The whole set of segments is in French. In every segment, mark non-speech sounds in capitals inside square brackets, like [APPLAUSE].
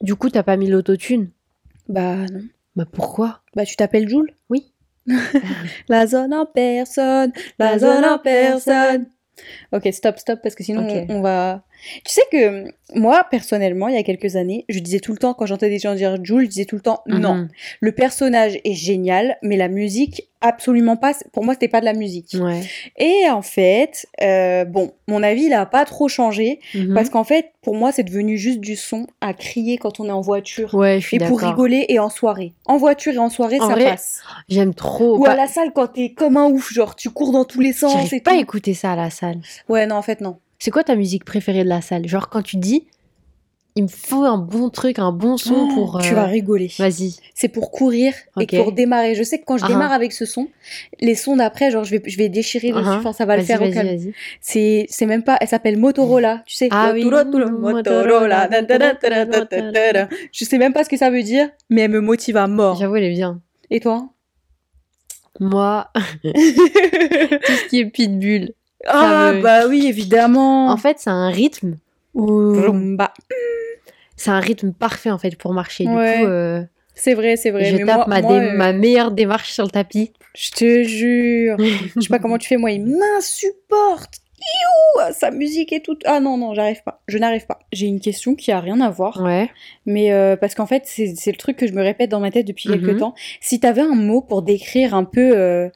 Du coup, t'as pas mis l'autotune? Bah non. Bah pourquoi? Bah tu t'appelles Jules Oui. [LAUGHS] La zone en personne, la zone en personne. Ok, stop, stop, parce que sinon on va. Tu sais que moi, personnellement, il y a quelques années, je disais tout le temps, quand j'entendais des gens dire Jules, je disais tout le temps non. Mhm. Le personnage est génial, mais la musique, absolument pas. Pour moi, c'était pas de la musique. Ouais. Et en fait, euh, bon, mon avis, il a pas trop changé, Mhm. parce qu'en fait, pour moi, c'est devenu juste du son à crier quand on est en voiture. Ouais, je suis Et pour rigoler et en soirée. En voiture et en soirée, En ça vrai, passe. J'aime trop. Ou pas- à la salle quand t'es comme un ouf, genre tu cours dans tous les sens J'arrive pas tout. écouter ça à la salle. Ouais, non, en fait, non. C'est quoi ta musique préférée de la salle? Genre quand tu dis, il me faut un bon truc, un bon son ah, pour. Tu vas euh, rigoler. Vas-y. C'est pour courir et pour démarrer. Je sais que quand je uh démarre ah. avec ce son, les sons d'après, genre je vais, je vais déchirer uh -huh. ça va le faire au calme. C'est, c'est même pas. Elle s'appelle Motorola. Tu sais. Ah oui. Motorola. Je sais même pas ce que ça veut dire, mais elle me motive à mort. J'avoue, elle est bien. Et toi? Moi, [LAUGHS] tout ce qui est pitbull. Ah me- bah oui, évidemment. En fait, c'est un rythme où. C'est un rythme parfait en fait pour marcher. Du coup, euh, C'est vrai, c'est vrai. je mais tape moi, ma, moi, dé- euh, ma meilleure démarche sur le tapis. Je te jure. [LAUGHS] Je sais pas comment tu fais, moi, il m'insupporte. Sa musique et tout. Ah non, non, j'arrive pas. Je n'arrive pas. J'ai une question qui a rien à voir, Ouais. mais euh, parce qu'en fait, c'est c'est le truc que je me répète dans ma tête depuis quelques Mhm. temps. Si t'avais un mot pour décrire un peu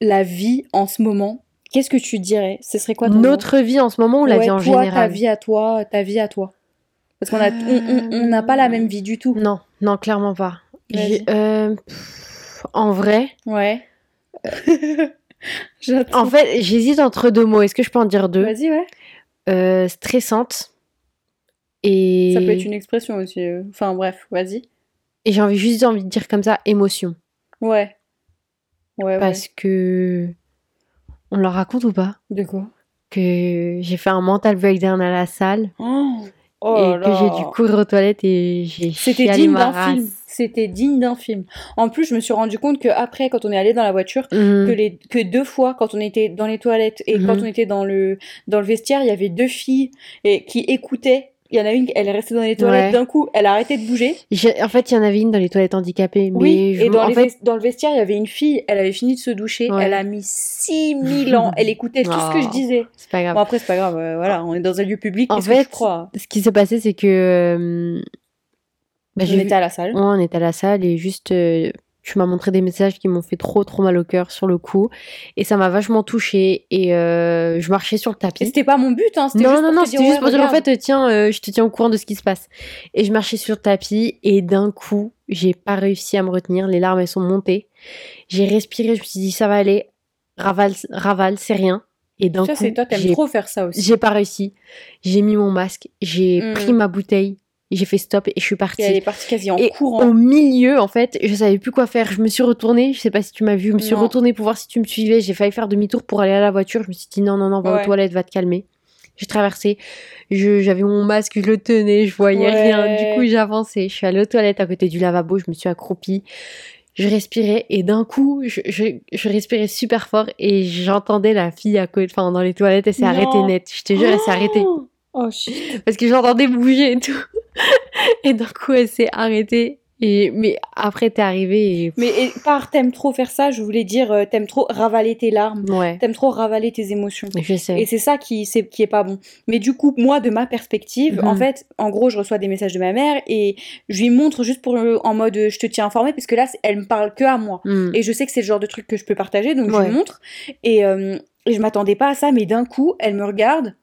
la vie en ce moment, qu'est-ce que tu dirais? Ce serait quoi ton Notre vie en ce moment ou la Ouais, vie en toi, ta général vie à toi, ta vie à toi. Parce qu'on a, on, on- on n'a pas la même vie du tout. Non, non, clairement pas. Euh, pff, en vrai, Ouais. [LAUGHS] J'attends. en fait, j'hésite entre deux mots. Est-ce que je peux en dire deux? Vas-y, ouais. Euh, Stressante. Et, Ça peut être une expression aussi. euh. Enfin bref, vas-y. et j'ai envie, juste envie de dire comme ça, émotion. Ouais. Ouais, ouais. Parce que. On leur raconte ou pas De quoi? Que j'ai fait un mental breakdown à la salle Oh, oh et là que j'ai dû courir aux toilettes et j'ai C'était chialé digne ma d'un race. film. C'était digne d'un film. En plus, je me suis rendu compte que après, quand on est allé dans la voiture, Mhm. que les que deux fois, quand on était dans les toilettes et quand Mhm. on était dans le dans le vestiaire, il y avait deux filles et qui écoutaient. Il y en a une, elle est restée dans les toilettes. Ouais. D'un coup, elle a arrêté de bouger. En fait, il y en avait une dans les toilettes handicapées. Mais oui. je- Et dans, en fait, dans le vestiaire, il y avait une fille. Elle avait fini de se doucher. Ouais. Elle a mis 6000 ans. Elle écoutait tout ce que je Oh. disais. c'est pas grave. Bon après, c'est pas grave. euh, voilà, on est dans un lieu public. En qu'est-ce que fait, je crois? Ce qui s'est passé, c'est que. euh, bah, On vu- était à la salle. Ouais, on était à la salle et juste, euh, tu m'as montré des messages qui m'ont fait trop, trop mal au cœur sur le coup. Et ça m'a vachement touchée. Et euh, je marchais sur le tapis. c'était pas mon but, hein. C'était Non, juste non, non, c'était juste pour dire en fait, tiens, euh, je te tiens au courant de ce qui se passe. Et je marchais sur le tapis et d'un coup, j'ai pas réussi à me retenir. Les larmes, elles sont montées. J'ai respiré, je me suis dit, ça va aller. Ravale, ravale, c'est rien. Et d'un Ça, coup, c'est toi, t'aimes j'ai trop faire ça aussi. j'ai pas réussi. J'ai mis mon masque, j'ai Mm. pris ma bouteille, j'ai fait stop et je suis partie. Et elle est partie quasi en Et courant. Au milieu, en fait, je savais plus quoi faire. Je me suis retournée, je sais pas si tu m'as vu, je me suis Non. retournée pour voir si tu me suivais. J'ai failli faire demi-tour pour aller à la voiture. Je me suis dit non, non, non, va Ouais. aux toilettes, va te calmer. J'ai traversé, j'avais mon masque, je le tenais, je voyais Ouais. rien. Du coup, j'avançais. Je suis allée aux toilettes à côté du lavabo, je me suis accroupie. Je respirais et d'un coup, je, je, je respirais super fort et j'entendais la fille à côté, enfin dans les toilettes, elle s'est arrêtée net. Je te jure, elle s'est arrêtée Oh, Oh shit. parce que j'entendais bouger et tout. [LAUGHS] Et d'un coup, elle s'est arrêtée. Et mais après, t'es arrivée et Mais et, par t'aimes trop faire ça, je voulais dire euh, t'aimes trop ravaler tes larmes, ouais, t'aimes trop ravaler tes émotions. je sais. Et c'est ça qui, c'est, qui est pas bon. Mais du coup, moi, de ma perspective, Mhm. en fait, en gros, je reçois des messages de ma mère et je lui montre juste pour le- en mode euh, je te tiens informé parce que là, elle me parle que à moi. Hmm. Et je sais que c'est le genre de truc que je peux partager, donc je lui montre. Et, euh, et je m'attendais pas à ça, mais d'un coup, elle me regarde.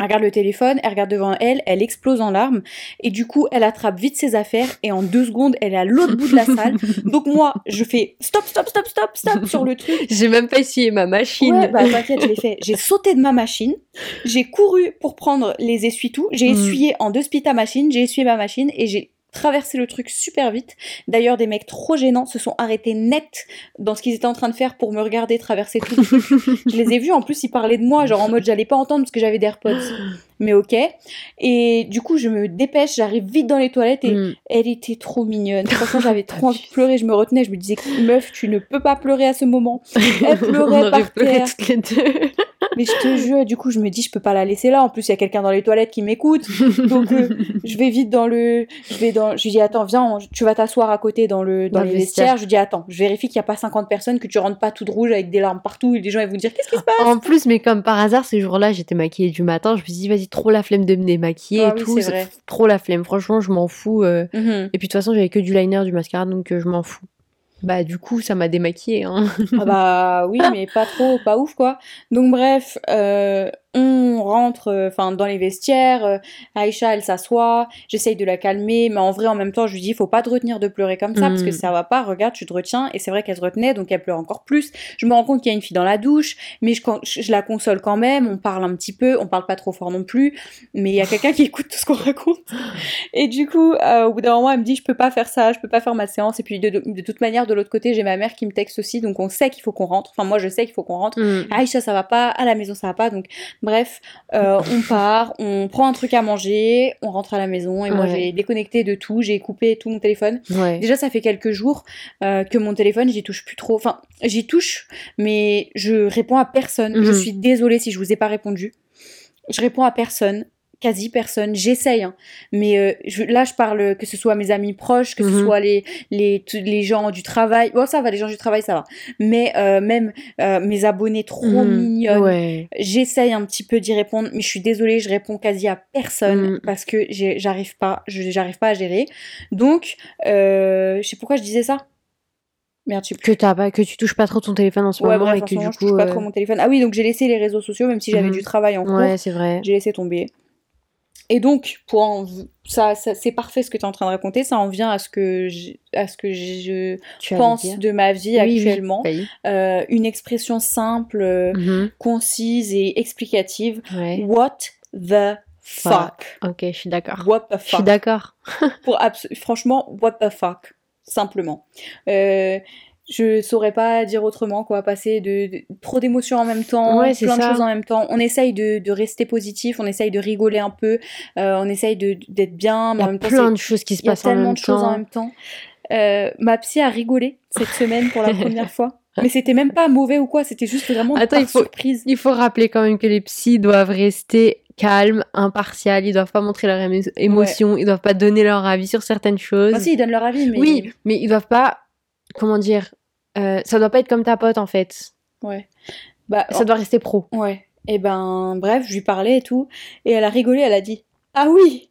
Elle regarde le téléphone, elle regarde devant elle, elle explose en larmes, et du coup, elle attrape vite ses affaires, et en deux secondes, elle est à l'autre bout de la salle. [LAUGHS] Donc moi, je fais stop, stop, stop, stop, stop sur le truc. [LAUGHS] J'ai même pas essuyé ma machine. Ouais, bah t'inquiète, je l'ai fait. J'ai sauté de ma machine, j'ai couru pour prendre les essuie-tout, j'ai Mm. essuyé en deux spits ta machine, j'ai essuyé ma machine et j'ai traversé le truc super vite. D'ailleurs, des mecs trop gênants se sont arrêtés net dans ce qu'ils étaient en train de faire pour me regarder traverser tout le truc. [LAUGHS] je les ai vus, en plus, ils parlaient de moi, genre en mode j'allais pas entendre parce que j'avais des AirPods. [GASPS] Mais ok. Et du coup, je me dépêche, j'arrive vite dans les toilettes et Hmm. elle était trop mignonne. [LAUGHS] Franchement, j'avais trop envie de pleurer. Je me retenais. Je me disais, meuf, tu ne peux pas pleurer à ce moment. Elle [LAUGHS] pleurait par terre. toutes les deux. [LAUGHS] Mais je te jure, du coup, je me dis, je peux pas la laisser là. En plus, il y a quelqu'un dans les toilettes qui m'écoute. Donc, euh, je vais vite dans le. Je vais dans. Je lui dis, attends, viens, on- tu vas t'asseoir à côté dans, le... dans, Dans les le vestiaires. vestiaire. Je lui dis, attends, je vérifie qu'il n'y a pas 50 personnes, que tu rentres pas toute rouge avec des larmes partout. Et les gens, ils vont dire, qu'est-ce qui se passe? En plus, mais comme par hasard, ce jour-là, j'étais maquillée du matin. Je me suis dit, vas-y, trop la flemme de me démaquiller Ah et oui, tout. c'est. Trop la flemme. Franchement, je m'en fous. euh. Mhm. Et puis, de toute façon, j'avais que du liner, du mascara, donc euh, je m'en fous. Bah, du coup, ça m'a démaquillée. Hein. Ah bah oui, mais pas trop, pas ouf quoi. Donc bref, euh, on rentre euh, enfin dans les vestiaires, euh, Aïcha elle s'assoit, j'essaye de la calmer, mais en vrai en même temps je lui dis faut pas te retenir de pleurer comme ça parce que Mm. ça va pas, regarde tu te retiens et c'est vrai qu'elle se retenait donc elle pleure encore plus. Je me rends compte qu'il y a une fille dans la douche, mais je, je, la console quand même, on parle un petit peu, on parle pas trop fort non plus, mais il y a quelqu'un qui [LAUGHS] écoute tout ce qu'on raconte. Et du coup euh, au bout d'un moment elle me dit je peux pas faire ça, je peux pas faire ma séance et puis de, de- de toute manière de l'autre côté j'ai ma mère qui me texte aussi donc on sait qu'il faut qu'on rentre, enfin moi je sais qu'il faut qu'on rentre. Mm. Aïcha ça va pas, à la maison ça va pas, donc bref, euh, on part, on prend un truc à manger, on rentre à la maison et moi j'ai déconnecté de tout, j'ai coupé tout mon téléphone. Ouais. Déjà ça fait quelques jours euh, que mon téléphone j'y touche plus trop, enfin j'y touche mais je réponds à personne, je Mhm. suis désolée si je vous ai pas répondu, je réponds à personne. Quasi personne, j'essaye, hein. mais euh, je- là je parle que ce soit mes amis proches, que ce Mhm. soit les, les, tous les gens du travail, bon ça va, les gens du travail ça va, mais euh, même euh, mes abonnés trop Mhm. mignonnes, Ouais. J'essaye un petit peu d'y répondre, mais je suis désolée, je réponds quasi à personne Mm. parce que j'arrive pas, j'arrive pas à gérer. Donc, je sais pourquoi je disais ça. Merde. Que, t'as pas, que tu touches pas trop ton téléphone en ce Ouais, moment bref, et en que moment, du je coup. touche pas trop mon téléphone. Ah oui, donc j'ai laissé les réseaux sociaux, même si j'avais Mhm. du travail en cours, Ouais, c'est vrai. j'ai laissé tomber. Et donc, pour en- ça, ça c'est parfait ce que tu es en train de raconter, ça en vient à ce que je, à ce que je Tu pense de ma vie Oui, actuellement. failli. Euh, une expression simple, euh, Mhm. concise et explicative. Ouais. What the fuck? Ok, je suis d'accord. What the Je suis fuck? d'accord. [LAUGHS] Franchement, what the fuck? Simplement. Euh, je saurais pas dire autrement, quoi. Passer de, de- trop d'émotions en même temps, Ouais, plein de choses en même temps. On essaye de, de rester positif, on essaye de rigoler un peu, euh, on essaye d'être bien, Il mais y en a même temps, plein c'est- de choses qui se il y a passent en tellement même de choses en temps. même temps. Euh, ma psy a rigolé cette semaine pour la [LAUGHS] première fois. Mais c'était même pas mauvais ou quoi, c'était juste vraiment Attends, par il faut- surprise. Il faut rappeler quand même que les psys doivent rester calmes, impartials, ils doivent pas montrer leurs émo- émotions, ils doivent pas donner leur avis sur certaines choses. Enfin, si, ils donnent leur avis, mais. Oui, mais ils doivent pas, comment dire, euh, ça doit pas être comme ta pote en fait. Ouais. Bah, Ça doit rester pro. Ouais. Et ben, bref, je lui parlais et tout. Et elle a rigolé, elle a dit Ah oui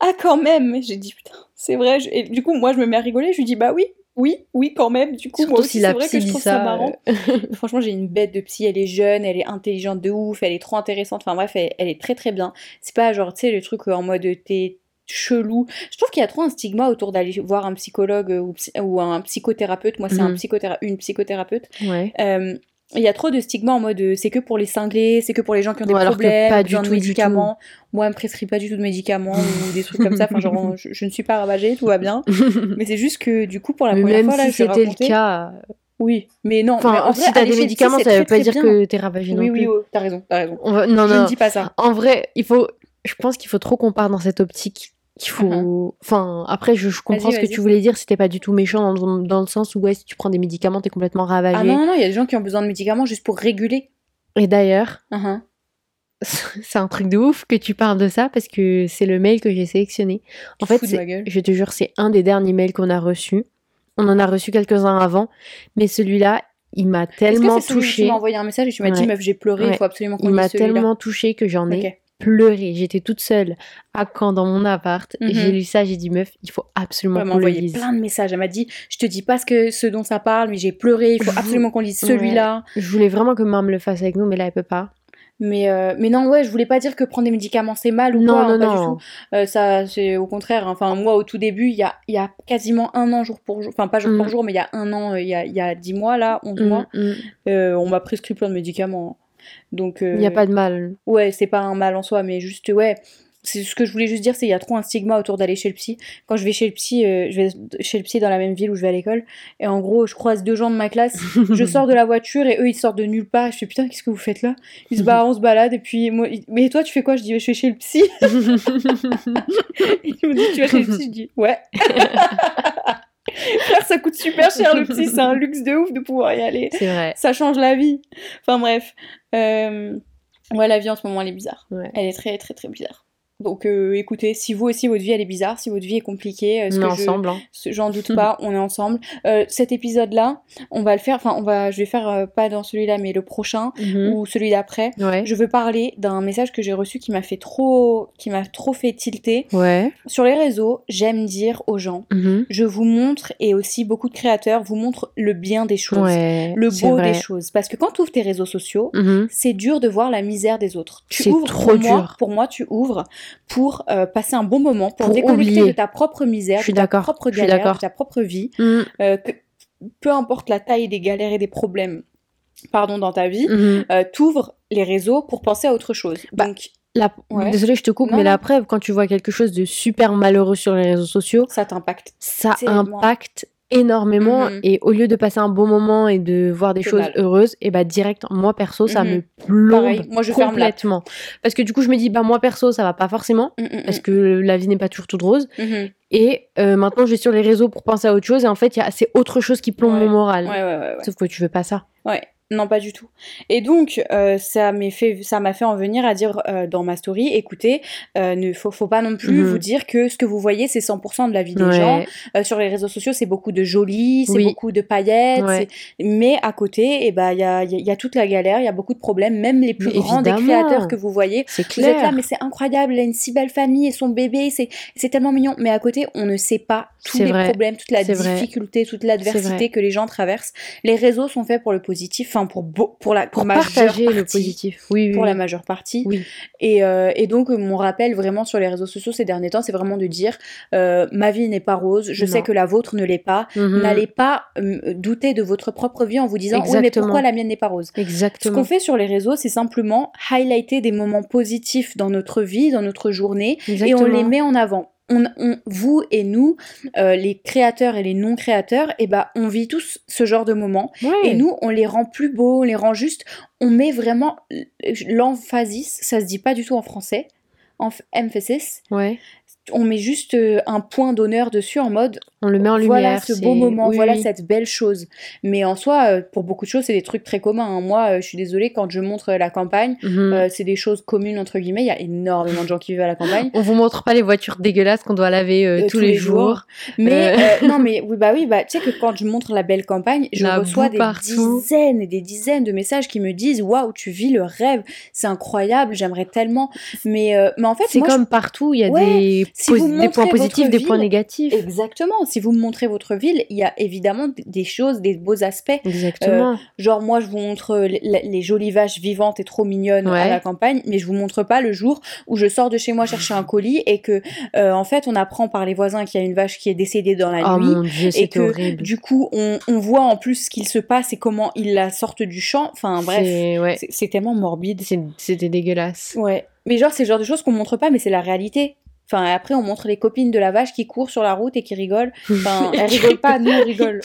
Ah, quand même J'ai dit Putain, c'est vrai. je- Et du coup, moi, je me mets à rigoler. Je lui dis Bah oui, oui, oui, quand même. Du coup, Surtout moi aussi, si c'est vrai que je trouve ça, ça. marrant. euh, [LAUGHS] Franchement, j'ai une bête de psy. Elle est jeune, elle est intelligente de ouf, elle est trop intéressante. Enfin, bref, elle, elle est très très bien. C'est pas genre, tu sais, le truc en mode t'es chelou. Je trouve qu'il y a trop un stigma autour d'aller voir un psychologue euh, ou, un psychothérapeute. Moi, c'est un psychothéra- une psychothérapeute. Ouais. Euh, il y a trop de stigma en mode euh, c'est que pour les cinglés, c'est que pour les gens qui ont des alors problèmes, pas du de tout, du médicaments. Moi, elle me prescrit pas du tout de médicaments [LAUGHS] ou des trucs comme ça. Enfin, genre, [LAUGHS] je, je ne suis pas ravagée, tout va bien. [LAUGHS] Mais c'est juste que du coup, pour la mais première même fois, là, si c'était le cas, Oui, mais non. mais enfin, en si t'as des médicaments, ça c'est veut pas dire bien. que t'es ravagé non Oui, plus. oui, oh, t'as raison, t'as raison. On va- Non, je non. ne dis pas ça. En vrai, il faut. Je pense qu'il faut trop qu'on parte dans cette optique. Il faut. Mhm. Enfin, après, je, je comprends ce que tu voulais dire. C'était pas du tout méchant dans, le- dans le sens où, ouais, si tu prends des médicaments, t'es complètement ravagé. Ah non, non, non, il y a des gens qui ont besoin de médicaments juste pour réguler. Et d'ailleurs, Mhm. [LAUGHS] c'est un truc de ouf que tu parles de ça parce que c'est le mail que j'ai sélectionné. En Tu fait, je te jure, c'est un des derniers mails qu'on a reçus. On en a reçu quelques-uns avant, mais celui-là, il m'a tellement où tu touché. m'as envoyé un message et tu m'as dit, meuf, j'ai pleuré, il Ouais. faut absolument qu'on Il m'a tellement touché que j'en ai Ok. Pleuré. J'étais toute seule à Caen dans mon appart. Mhm. J'ai lu ça, j'ai dit meuf, il faut absolument Elle m'a qu'on le envoyé lise. plein de messages. Elle m'a dit, je te dis pas ce, que, ce dont ça parle, mais j'ai pleuré, il faut absolument qu'on lise Ouais. celui-là. Je voulais vraiment que maman le fasse avec nous, mais là elle peut pas. Mais, euh, mais non, ouais, je voulais pas dire que prendre des médicaments c'est mal ou Non, quoi, hein, non, pas du tout. Euh, ça, c'est au contraire. hein. Enfin, moi, au tout début, il y a, y a quasiment un an jour pour jour, enfin pas jour Mm. pour jour, mais il y a un an, euh, il y a, y a 10 mois là, 11 Mm, mois, mm. euh, on m'a prescrit plein de médicaments. Donc, euh, Il n'y a pas de mal. ouais, c'est pas un mal en soi, mais juste, ouais. C'est ce que je voulais juste dire, c'est il y a trop un stigma autour d'aller chez le psy. Quand je vais chez le psy, euh, je vais chez le psy dans la même ville où je vais à l'école, et en gros, je croise deux gens de ma classe, [LAUGHS] je sors de la voiture et eux ils sortent de nulle part. Je fais putain, qu'est-ce que vous faites là? Ils se [LAUGHS] bah on se balade et puis moi, ils- mais toi tu fais quoi? Je dis je vais chez le psy. [LAUGHS] Ils me disent tu vas chez le psy? Je dis ouais. [LAUGHS] ça coûte super cher le psy, c'est un luxe de ouf de pouvoir y aller. C'est vrai. Ça change la vie. Enfin bref. Euh, Ouais, la vie en ce moment, elle est bizarre. Ouais. Elle est très, très, très bizarre. Donc euh, écoutez, si vous aussi votre vie elle est bizarre, si votre vie est compliquée, euh, ce On est que ensemble. hein. j'en doute [LAUGHS] pas, on est ensemble. Euh, cet épisode-là, on va le faire, enfin on va, je vais faire euh, pas dans celui-là, mais le prochain Mhm. ou celui d'après. Ouais. Je veux parler d'un message que j'ai reçu qui m'a fait trop, qui m'a trop fait tilter. Ouais. Sur les réseaux, j'aime dire aux gens, Mhm. je vous montre et aussi beaucoup de créateurs vous montrent le bien des choses, Ouais. le beau des choses, parce que quand tu ouvres tes réseaux sociaux, Mhm. c'est dur de voir la misère des autres. Tu C'est ouvres trop pour moi, dur. pour moi, tu ouvres pour euh, passer un bon moment, pour, Pour déconnecter oublier. de ta propre misère, de ta propre galère, de ta propre vie, Mhm. euh, que- peu importe la taille des galères et des problèmes, pardon, dans ta vie, Mhm. euh, t'ouvres les réseaux pour penser à autre chose. Bah, Donc, La... Ouais. Désolée, je te coupe, Non, mais non. la preuve, quand tu vois quelque chose de super malheureux sur les réseaux sociaux, ça t'impacte. ça impacte énormément Mhm. et au lieu de passer un bon moment et de voir des choses mal. heureuses et bah direct moi perso ça Mhm. me plombe Pareil, moi, je ferme l'app. complètement parce que du coup je me dis bah moi perso ça va pas forcément Mm, mm, parce que la vie n'est pas toujours toute rose. Mhm. et euh, maintenant je vais sur les réseaux pour penser à autre chose et en fait il y a c'est autre chose qui plombe Ouais. mon moral ouais, ouais. sauf que tu veux pas ça Ouais, non pas du tout. Et donc euh, ça m'a fait ça m'a fait en venir à dire euh, dans ma story, écoutez, euh, ne faut faut pas non plus Mhm. vous dire que ce que vous voyez c'est 100% de la vie des Ouais. gens. Euh, sur les réseaux sociaux c'est beaucoup de joli, c'est Oui. beaucoup de paillettes, Ouais. mais à côté et ben il y a, il y a- il y a toute la galère, il y a beaucoup de problèmes, même les plus Mais grands des créateurs que vous voyez. c'est Vous êtes là, mais c'est incroyable, elle a une si belle famille et son bébé, c'est c'est tellement mignon. Mais à côté, on ne sait pas tous les vrai. problèmes, toute la difficulté, toute l'adversité que les gens traversent. Les réseaux sont faits pour le positif, enfin pour pour la pour partager le positif oui, oui, Pour oui. la majeure partie. Oui. Et, euh, et donc, mon rappel vraiment sur les réseaux sociaux ces derniers temps, c'est vraiment de dire euh, ma vie n'est pas rose, je Non. sais que la vôtre ne l'est pas. Mhm. N'allez pas euh, douter de votre propre vie en vous disant oui, mais pourquoi la mienne n'est pas rose? Ce exactement qu'on fait sur les réseaux, c'est simplement highlighter des moments positifs dans notre vie, dans notre journée, et on les met en avant. On, on- vous et nous, euh, les créateurs et les non-créateurs, et ben, on vit tous ce genre de moments. Et nous, on les rend plus beaux, on les rend juste. On met vraiment l'emphasis, ça se dit pas du tout en français, emph- emphasis. ouais On met juste euh, un point d'honneur dessus en mode on le met en lumière voilà ce beau moment, oui, voilà oui. cette belle chose. Mais en soi, euh, pour beaucoup de choses, c'est des trucs très communs. hein. Moi, euh, je suis désolée, quand je montre la campagne, Mhm. euh, c'est des choses communes, entre guillemets. Il y a énormément de gens qui vivent à la campagne. [GASPS] On vous montre pas les voitures dégueulasses qu'on doit laver euh, tous, les, jours. Mais Euh. non, mais oui, bah oui, bah tu sais que quand je montre la belle campagne, je La reçois des partout. dizaines et des dizaines de messages qui me disent waouh, tu vis le rêve, c'est incroyable, j'aimerais tellement. Mais mais en fait, C'est comme partout, il y a Ouais, des, si points positifs, des points négatifs. exactement. Si vous me montrez votre ville, il y a évidemment des choses, des beaux aspects. Exactement. Genre moi je vous montre euh, les, les jolies vaches vivantes et trop mignonnes à la campagne, mais je vous montre pas le jour où je sors de chez moi chercher un colis et que euh, en fait on apprend par les voisins qu'il y a une vache qui est décédée dans la oh nuit. mon dieu, Et que horrible. du coup on, on voit en plus ce qu'il se passe et comment ils la sortent du champ. Enfin bref, C'est- ouais, tellement morbide. c'était dégueulasse. Ouais. Mais genre c'est le genre de choses qu'on montre pas, mais c'est la réalité. Enfin après on montre les copines de la vache qui courent sur la route et qui rigolent. Enfin elles rigolent pas, nous on [LAUGHS] rigole.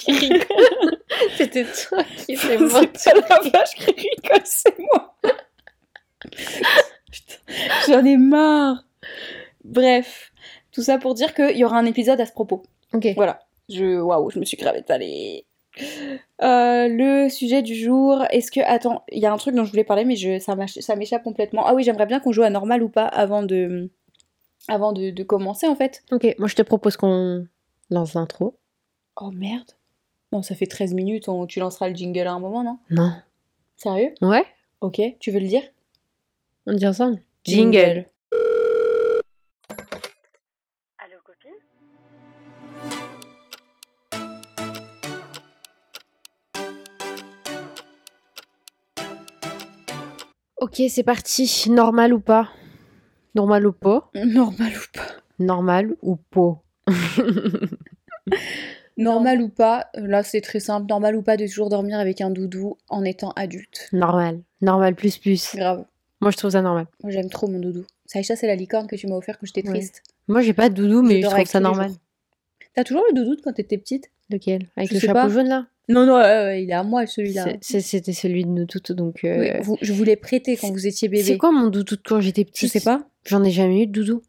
C'était toi qui C'est pas la vache qui rigole, c'est moi. Putain, j'en ai marre. Bref, tout ça pour dire qu'il y aura un épisode à ce propos. Ok. Voilà. Je, waouh, je me suis de palais. Euh, le sujet du jour, est-ce que attends, il y a un truc dont je voulais parler mais je ça m'échappe complètement. Ah oui, j'aimerais bien qu'on joue à normal ou pas avant de avant de, de commencer en fait. Ok, moi je te propose qu'on lance l'intro. Oh merde. Non, ça fait 13 minutes, on- tu lanceras le jingle à un moment, non? Non. Sérieux? Ouais OK, tu veux le dire? On dit ensemble Jingle. Allô copine? Ok, c'est parti. Normal ou pas? Normal ou pas? Normal ou pas Normal ou pas? [LAUGHS] Normal ou pas, euh, là c'est très simple. Normal ou pas de toujours dormir avec un doudou en étant adulte. Normal. Normal plus plus. Grave. Moi je trouve ça normal. Moi j'aime trop mon doudou. Saïcha, c'est la licorne que tu m'as offert quand j'étais Ouais. triste. Moi j'ai pas de doudou, mais je, trouve ça normal. T'as toujours le doudou de quand t'étais petite? Lequel? Avec Je le chapeau pas. jaune là? Non, non, euh, il est à moi celui-là. C'était celui de nous toutes, donc... euh, Oui, vous- je vous l'ai prêté quand vous étiez bébé. C'est quoi mon doudou de quand j'étais petite? Je sais pas. J'en ai jamais eu de doudou.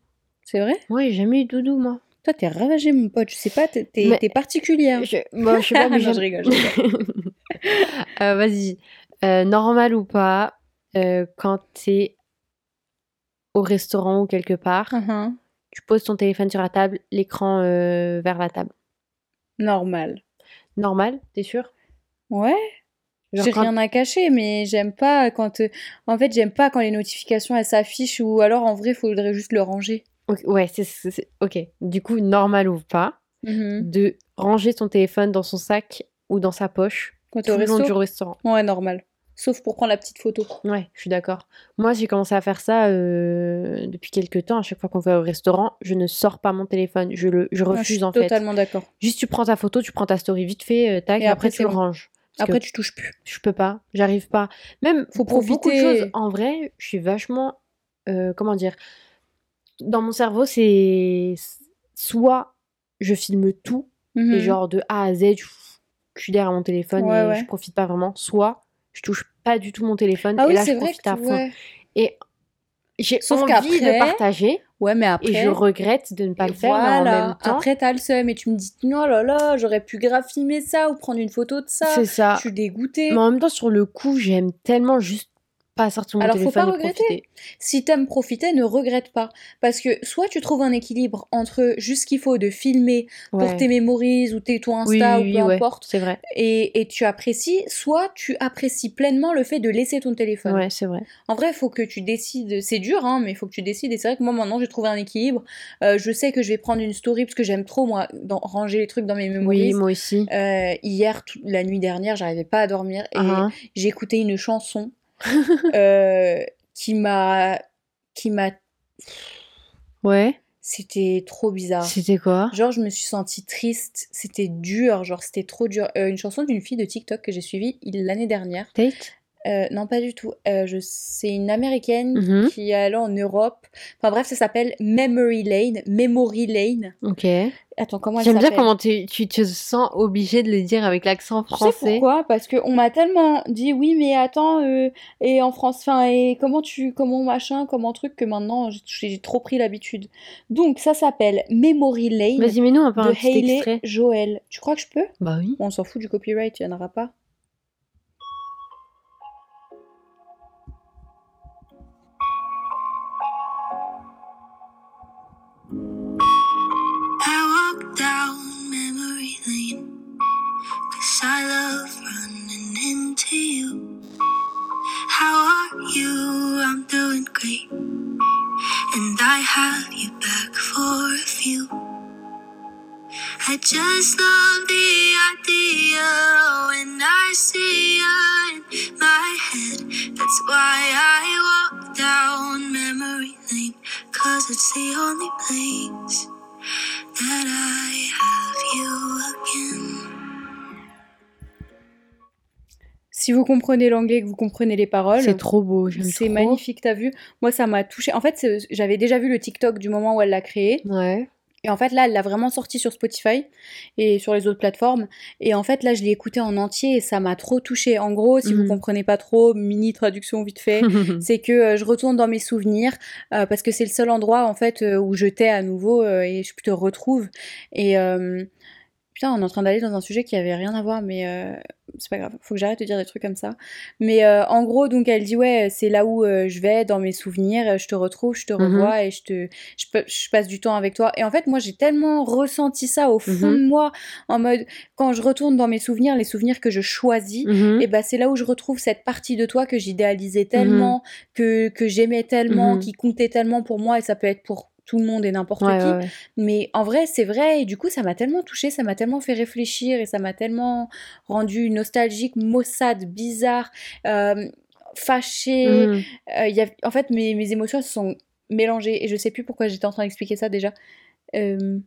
C'est vrai? Ouais, j'ai jamais eu de doudou moi. Toi, t'es ravagé, mon pote. Je sais pas, t'es Mais- particulière. Je, bon, je sais pas, [LAUGHS] mais Non, je rigole. [LAUGHS] Euh, Vas-y. Euh, normal ou pas, quand t'es au restaurant ou quelque part, Mhm. tu poses ton téléphone sur la table, l'écran vers la table. Normal. Normal, t'es sûr? Ouais. J'ai rien à cacher, mais j'aime pas quand. euh, En fait, j'aime pas quand les notifications elles s'affichent ou alors en vrai, faudrait juste le ranger. Ok, Ouais, c'est, ok. Du coup, normal ou pas, Mhm. de ranger son téléphone dans son sac ou dans sa poche Quand tout au le long du restaurant. Ouais, normal. Sauf pour prendre la petite photo. Ouais, je suis d'accord. Moi, j'ai commencé à faire ça euh, depuis quelques temps. À chaque fois qu'on va au restaurant, je ne sors pas mon téléphone. Je le, je Ah, je refuse suis en fait. totalement d'accord. Juste, tu prends ta photo, tu prends ta story vite fait, euh, tac, Et et, après, après, tu le bon. ranges. Parce Après, tu touches plus. je peux pas, j'arrive pas. Même Faut pour beaucoup de profiter. choses, en vrai, je suis vachement, euh, comment dire, dans mon cerveau, c'est soit je filme tout Mhm. et genre de A à Z, je je suis derrière mon téléphone Ouais, et ouais. je profite pas vraiment, soit je touche pas du tout mon téléphone Ah et là je vrai profite que à fond. ouais. Et j'ai envie de partager Ouais, mais et après. je regrette de ne pas le faire, mais en voilà. même temps, Après, t'as le seum et tu me dis, oh là là, j'aurais pu grave filmer ça ou prendre une photo de ça. c'est ça. Je suis dégoûtée. Mais en même temps, sur le coup, j'aime tellement juste pas sortir mon Alors, faut pas et regretter. profiter. Si t'aimes profiter, ne regrette pas. Parce que soit tu trouves un équilibre entre juste ce qu'il faut de filmer pour tes memories ou tes, ton Oui, Insta oui, ou peu importe, c'est vrai. et, et tu apprécies, soit tu apprécies pleinement le fait de laisser ton téléphone. Ouais, c'est vrai. En vrai, il faut que tu décides. C'est dur, hein, mais il faut que tu décides. Et c'est vrai que moi, maintenant, j'ai trouvé un équilibre. Euh, je sais que je vais prendre une story parce que j'aime trop, moi, dans- ranger les trucs dans mes Oui, memories. moi aussi. Euh, hier, la nuit dernière, j'arrivais pas à dormir et Ah, j'ai écouté une chanson [LAUGHS] euh, qui m'a, qui m'a, Ouais. c'était trop bizarre. C'était quoi? Genre, je me suis sentie triste. C'était dur, genre c'était trop dur. Euh, une chanson d'une fille de TikTok que j'ai suivie l'année dernière. Tate Euh, non, pas du tout. Euh, je... C'est une américaine Mhm. qui est allée en Europe. Enfin bref, ça s'appelle Memory Lane. Memory Lane. Ok. Attends, comment J'aime bien comment tu, tu te sens obligé de le dire avec l'accent Tu sais français. pourquoi? Parce qu'on m'a tellement dit oui, mais attends, euh, et en France, enfin, et comment tu, comment machin, comment truc, que maintenant j'ai trop pris l'habitude. Donc ça s'appelle Memory Lane Vas-y, mets-nous un peu un de petit Hayley extrait. Joel. Tu crois que je peux? Bah oui. On s'en fout du copyright, il n'y en aura pas. Down memory lane. Cause I love running into you. How are you? I'm doing great. And I have you back for a few. I just love the idea. When I see you in my head That's why I walk down memory lane. Cause it's the only place that I have you again. Si vous comprenez l'anglais, que vous comprenez les paroles, C'est trop beau, c'est magnifique, t'as vu? Moi, ça m'a touché. En fait, j'avais déjà vu le TikTok du moment où elle l'a créé. Ouais. Et en fait, là, elle l'a vraiment sorti sur Spotify et sur les autres plateformes. Et en fait, là, je l'ai écouté en entier et ça m'a trop touché. En gros, si vous Mhm. comprenez pas trop, mini traduction vite fait, [LAUGHS] c'est que euh, je retourne dans mes souvenirs euh, parce que c'est le seul endroit en fait euh, où je t'ai à nouveau et je te retrouve. Et putain, on est en train d'aller dans un sujet qui avait rien à voir, mais euh, c'est pas grave. Faut que j'arrête de dire des trucs comme ça. Mais euh, en gros, donc elle dit ouais, c'est là où euh, je vais dans mes souvenirs. Je te retrouve, je te Mhm. revois et je te, je, passe du temps avec toi. Et en fait, moi, j'ai tellement ressenti ça au fond Mhm. de moi, en mode quand je retourne dans mes souvenirs, les souvenirs que je choisis Mhm. et ben c'est là où je retrouve cette partie de toi que j'idéalisais tellement, que, que j'aimais tellement, qui comptait tellement pour moi, et ça peut être pour tout le monde et n'importe Ouais, qui. ouais, ouais. Mais en vrai, c'est vrai, et du coup, ça m'a tellement touchée, ça m'a tellement fait réfléchir, et ça m'a tellement rendu nostalgique, maussade, bizarre, euh, fâchée. Mhm. Euh, y a... En fait, mes, mes émotions se sont mélangées, et je sais plus pourquoi j'étais en train d'expliquer ça déjà. Euh,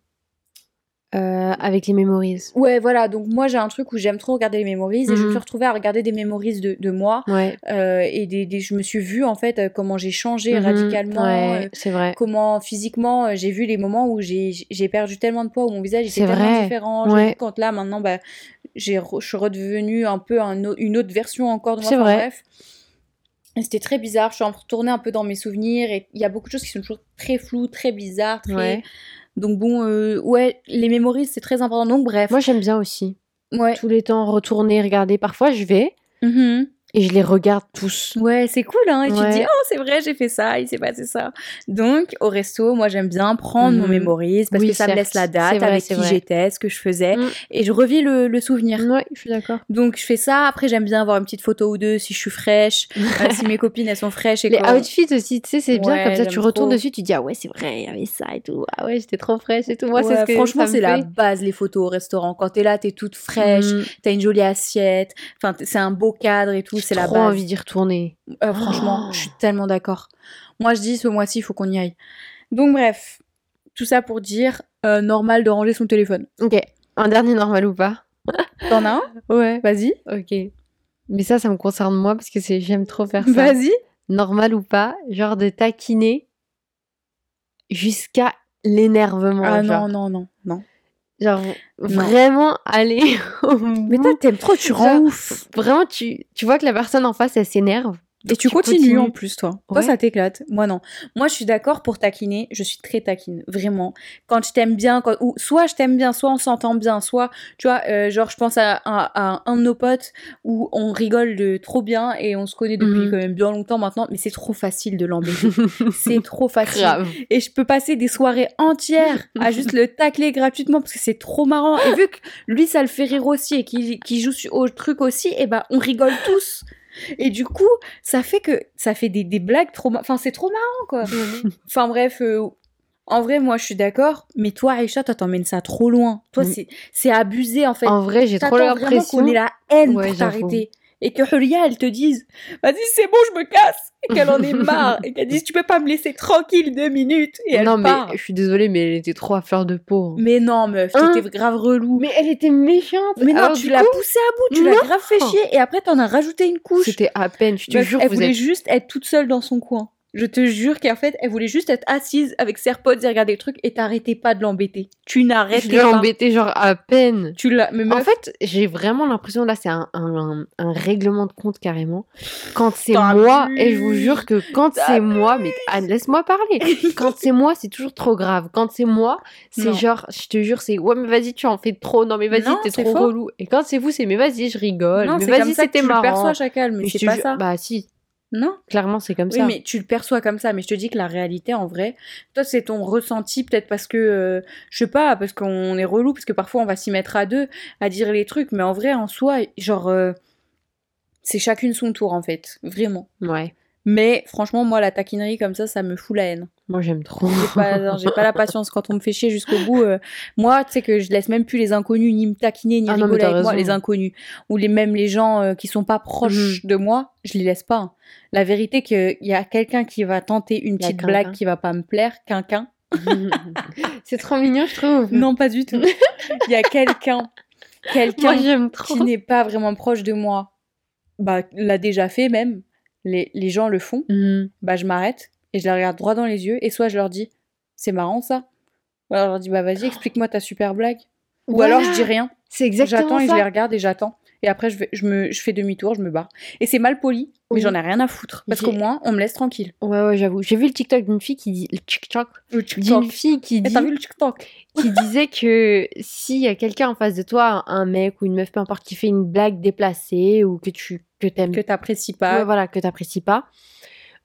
Euh, avec les memories. Ouais, voilà, donc moi j'ai un truc où j'aime trop regarder les memories, et je me Mhm. suis retrouvée à regarder des memories de, de moi. Ouais. Euh, et des, des- je me suis vue en fait euh, comment j'ai changé Mhm. radicalement, Ouais, euh, c'est vrai. comment physiquement j'ai vu les moments où j'ai perdu tellement de poids, où mon visage était tellement vrai. différent. Ouais. vu quand là maintenant bah, j'ai re- je suis redevenue un peu un une autre version encore de moi. C'est vrai. bref. C'était très bizarre, je suis retournée un peu dans mes souvenirs et il y a beaucoup de choses qui sont toujours très floues, très bizarres, très... Donc bon, euh, ouais, les mémories, c'est très important. Donc bref, Moi, j'aime bien aussi. ouais. Tous les temps, retourner, regarder. Parfois, je vais Mhm. Et je les regarde tous. Ouais, c'est cool, hein. Et tu te dis, oh, c'est vrai, j'ai fait ça, il s'est passé ça. Donc, au resto, moi, j'aime bien prendre mon Mhm. mémorise parce Oui, que ça me laisse la date, vrai, avec qui j'étais, ce que je faisais. Mm. Et je revis le, le souvenir. Ouais, je suis d'accord. Donc, je fais ça. Après, j'aime bien avoir une petite photo ou deux si je suis fraîche, [LAUGHS] euh, si mes copines, elles sont fraîches. Et Les quand- outfits aussi, tu sais, c'est bien Ouais, comme ça, tu retournes trop. dessus, tu dis ah ouais, c'est vrai, il y avait ça et tout. Ah ouais, j'étais trop fraîche et tout. Moi, c'est ce que franchement, c'est la base, les photos au restaurant. Quand t'es là, t'es toute fraîche, Mm. t'as une jolie assiette, enfin, c'est un beau cadre et tout, c'est la base. envie d'y retourner. Euh, franchement, Oh. je suis tellement d'accord. Moi, je dis ce mois-ci, il faut qu'on y aille. Donc, bref, tout ça pour dire euh, normal de ranger son téléphone. Ok, un dernier normal ou pas? [LAUGHS] T'en as un? Ouais. Vas-y. Ok. Mais ça, ça me concerne moi parce que c'est j'aime trop faire ça. Vas-y. Normal ou pas, genre de taquiner jusqu'à l'énervement. Ah genre. non, non, non. Genre vraiment aller [LAUGHS] au Mais toi, t'aimes trop, tu rends ouf. Vraiment, tu, tu vois que la personne en face, elle s'énerve. Et tu, continues, continues. en plus, toi. Toi, Ouais. ça t'éclate. Moi, non. Moi, je suis d'accord pour taquiner. Je suis très taquine, vraiment. Quand je t'aime bien, quand... ou soit je t'aime bien, soit on s'entend bien, soit, tu vois, euh, genre, je pense à, à- à un de nos potes où on rigole de trop bien et on se connaît depuis Mhm. quand même bien longtemps maintenant, mais c'est trop facile de l'embêter. [LAUGHS] c'est trop facile. Grave. Et je peux passer des soirées entières à juste le tacler gratuitement parce que c'est trop marrant. Et vu que lui, ça le fait rire aussi et qu'il joue au truc aussi, et ben on rigole tous. Et du coup, ça fait que ça fait des, des blagues trop. Enfin, c'est trop marrant quoi. Enfin bref. euh, en vrai, moi, je suis d'accord. Mais toi, Aïcha, toi, t'emmènes ça trop loin. Toi, Mm. c'est abusé, en fait. En vrai, j'ai trop l'impression. qu'on ait la haine Ouais, pour t'arrêter. Et que Hulia, elle te dise, vas-y, c'est bon, je me casse. Et qu'elle en ait marre. Et qu'elle dise, tu peux pas me laisser tranquille deux minutes. Et elle non, mais je suis désolée, mais elle était trop à fleur de peau. hein. Mais non, meuf, Hein t'étais grave relou. Mais elle était méchante. Mais non, Alors, tu l'as coup, poussée à bout, tu l'as grave fait chier. Et après, t'en as rajouté une couche. C'était à peine, je te Meuf, jure, elle vous voulait êtes... juste être toute seule dans son coin. Je te jure qu'en fait, elle voulait juste être assise avec ses potes et regarder le truc et t'arrêtais pas de l'embêter. Tu Je n'arrêtais pas. embêtée genre à peine. Tu l'as, mais meuf, En fait, j'ai vraiment l'impression, là, c'est un, un, un- un règlement de compte carrément. Quand c'est moi, et je vous jure que quand c'est moi, mais Anne, laisse-moi parler. [LAUGHS] Quand c'est moi, c'est toujours trop grave. Quand c'est moi, c'est genre, je te jure, c'est ouais, mais vas-y, tu en fais trop. Non, mais vas-y, t'es trop faux. relou. Et quand c'est vous, c'est mais vas-y, je rigole. non, mais vas-y, c'était tu marrant. perçois, chacal, mais Mais je c'est pas ça. Bah, si, Non. clairement, c'est comme Oui, ça. mais tu le perçois comme ça, mais je te dis que la réalité, en vrai, toi, c'est ton ressenti, peut-être parce que, euh, je sais pas, parce qu'on est relou, parce que parfois on va s'y mettre à deux, à dire les trucs, mais en vrai, en soi, genre, euh, c'est chacune son tour, en fait, vraiment. Ouais, Mais franchement, moi, la taquinerie comme ça, ça me fout la haine. Moi, j'aime trop. [LAUGHS] J'ai pas, la patience quand on me fait chier jusqu'au bout. euh, moi, tu sais que je laisse même plus les inconnus ni me taquiner ni Ah rigoler avec moi, les inconnus ou les même les gens euh, qui sont pas proches Mhm. de moi, je les laisse pas. hein. La vérité qu'il y a quelqu'un qui va tenter une petite blague qui va pas me plaire, quelqu'un. [LAUGHS] c'est trop mignon, je trouve. Non, pas du tout. Il y a quelqu'un, quelqu'un qui n'est pas vraiment proche de moi. Bah, l'a déjà fait même. Les, les gens le font. Mhm. bah je m'arrête et je les regarde droit dans les yeux et soit je leur dis c'est marrant ça ou alors je leur dis bah vas-y explique-moi ta super blague ou Voilà. alors je dis rien C'est exactement j'attends et je les regarde et j'attends et après je, vais, je, me, je fais demi-tour je me barre et c'est mal poli mais Oui. j'en ai rien à foutre parce qu'au moins on me laisse tranquille Ouais, ouais, j'avoue. J'ai vu le TikTok d'une fille qui dit. Le TikTok le d'une fille qui Eh, dit. t'as vu le TikTok? qui [LAUGHS] disait que s'il y a quelqu'un en face de toi, un mec ou une meuf, peu importe, qui fait une blague déplacée ou que tu que t'aimes que t'apprécies ouais, pas voilà, que t'apprécies pas,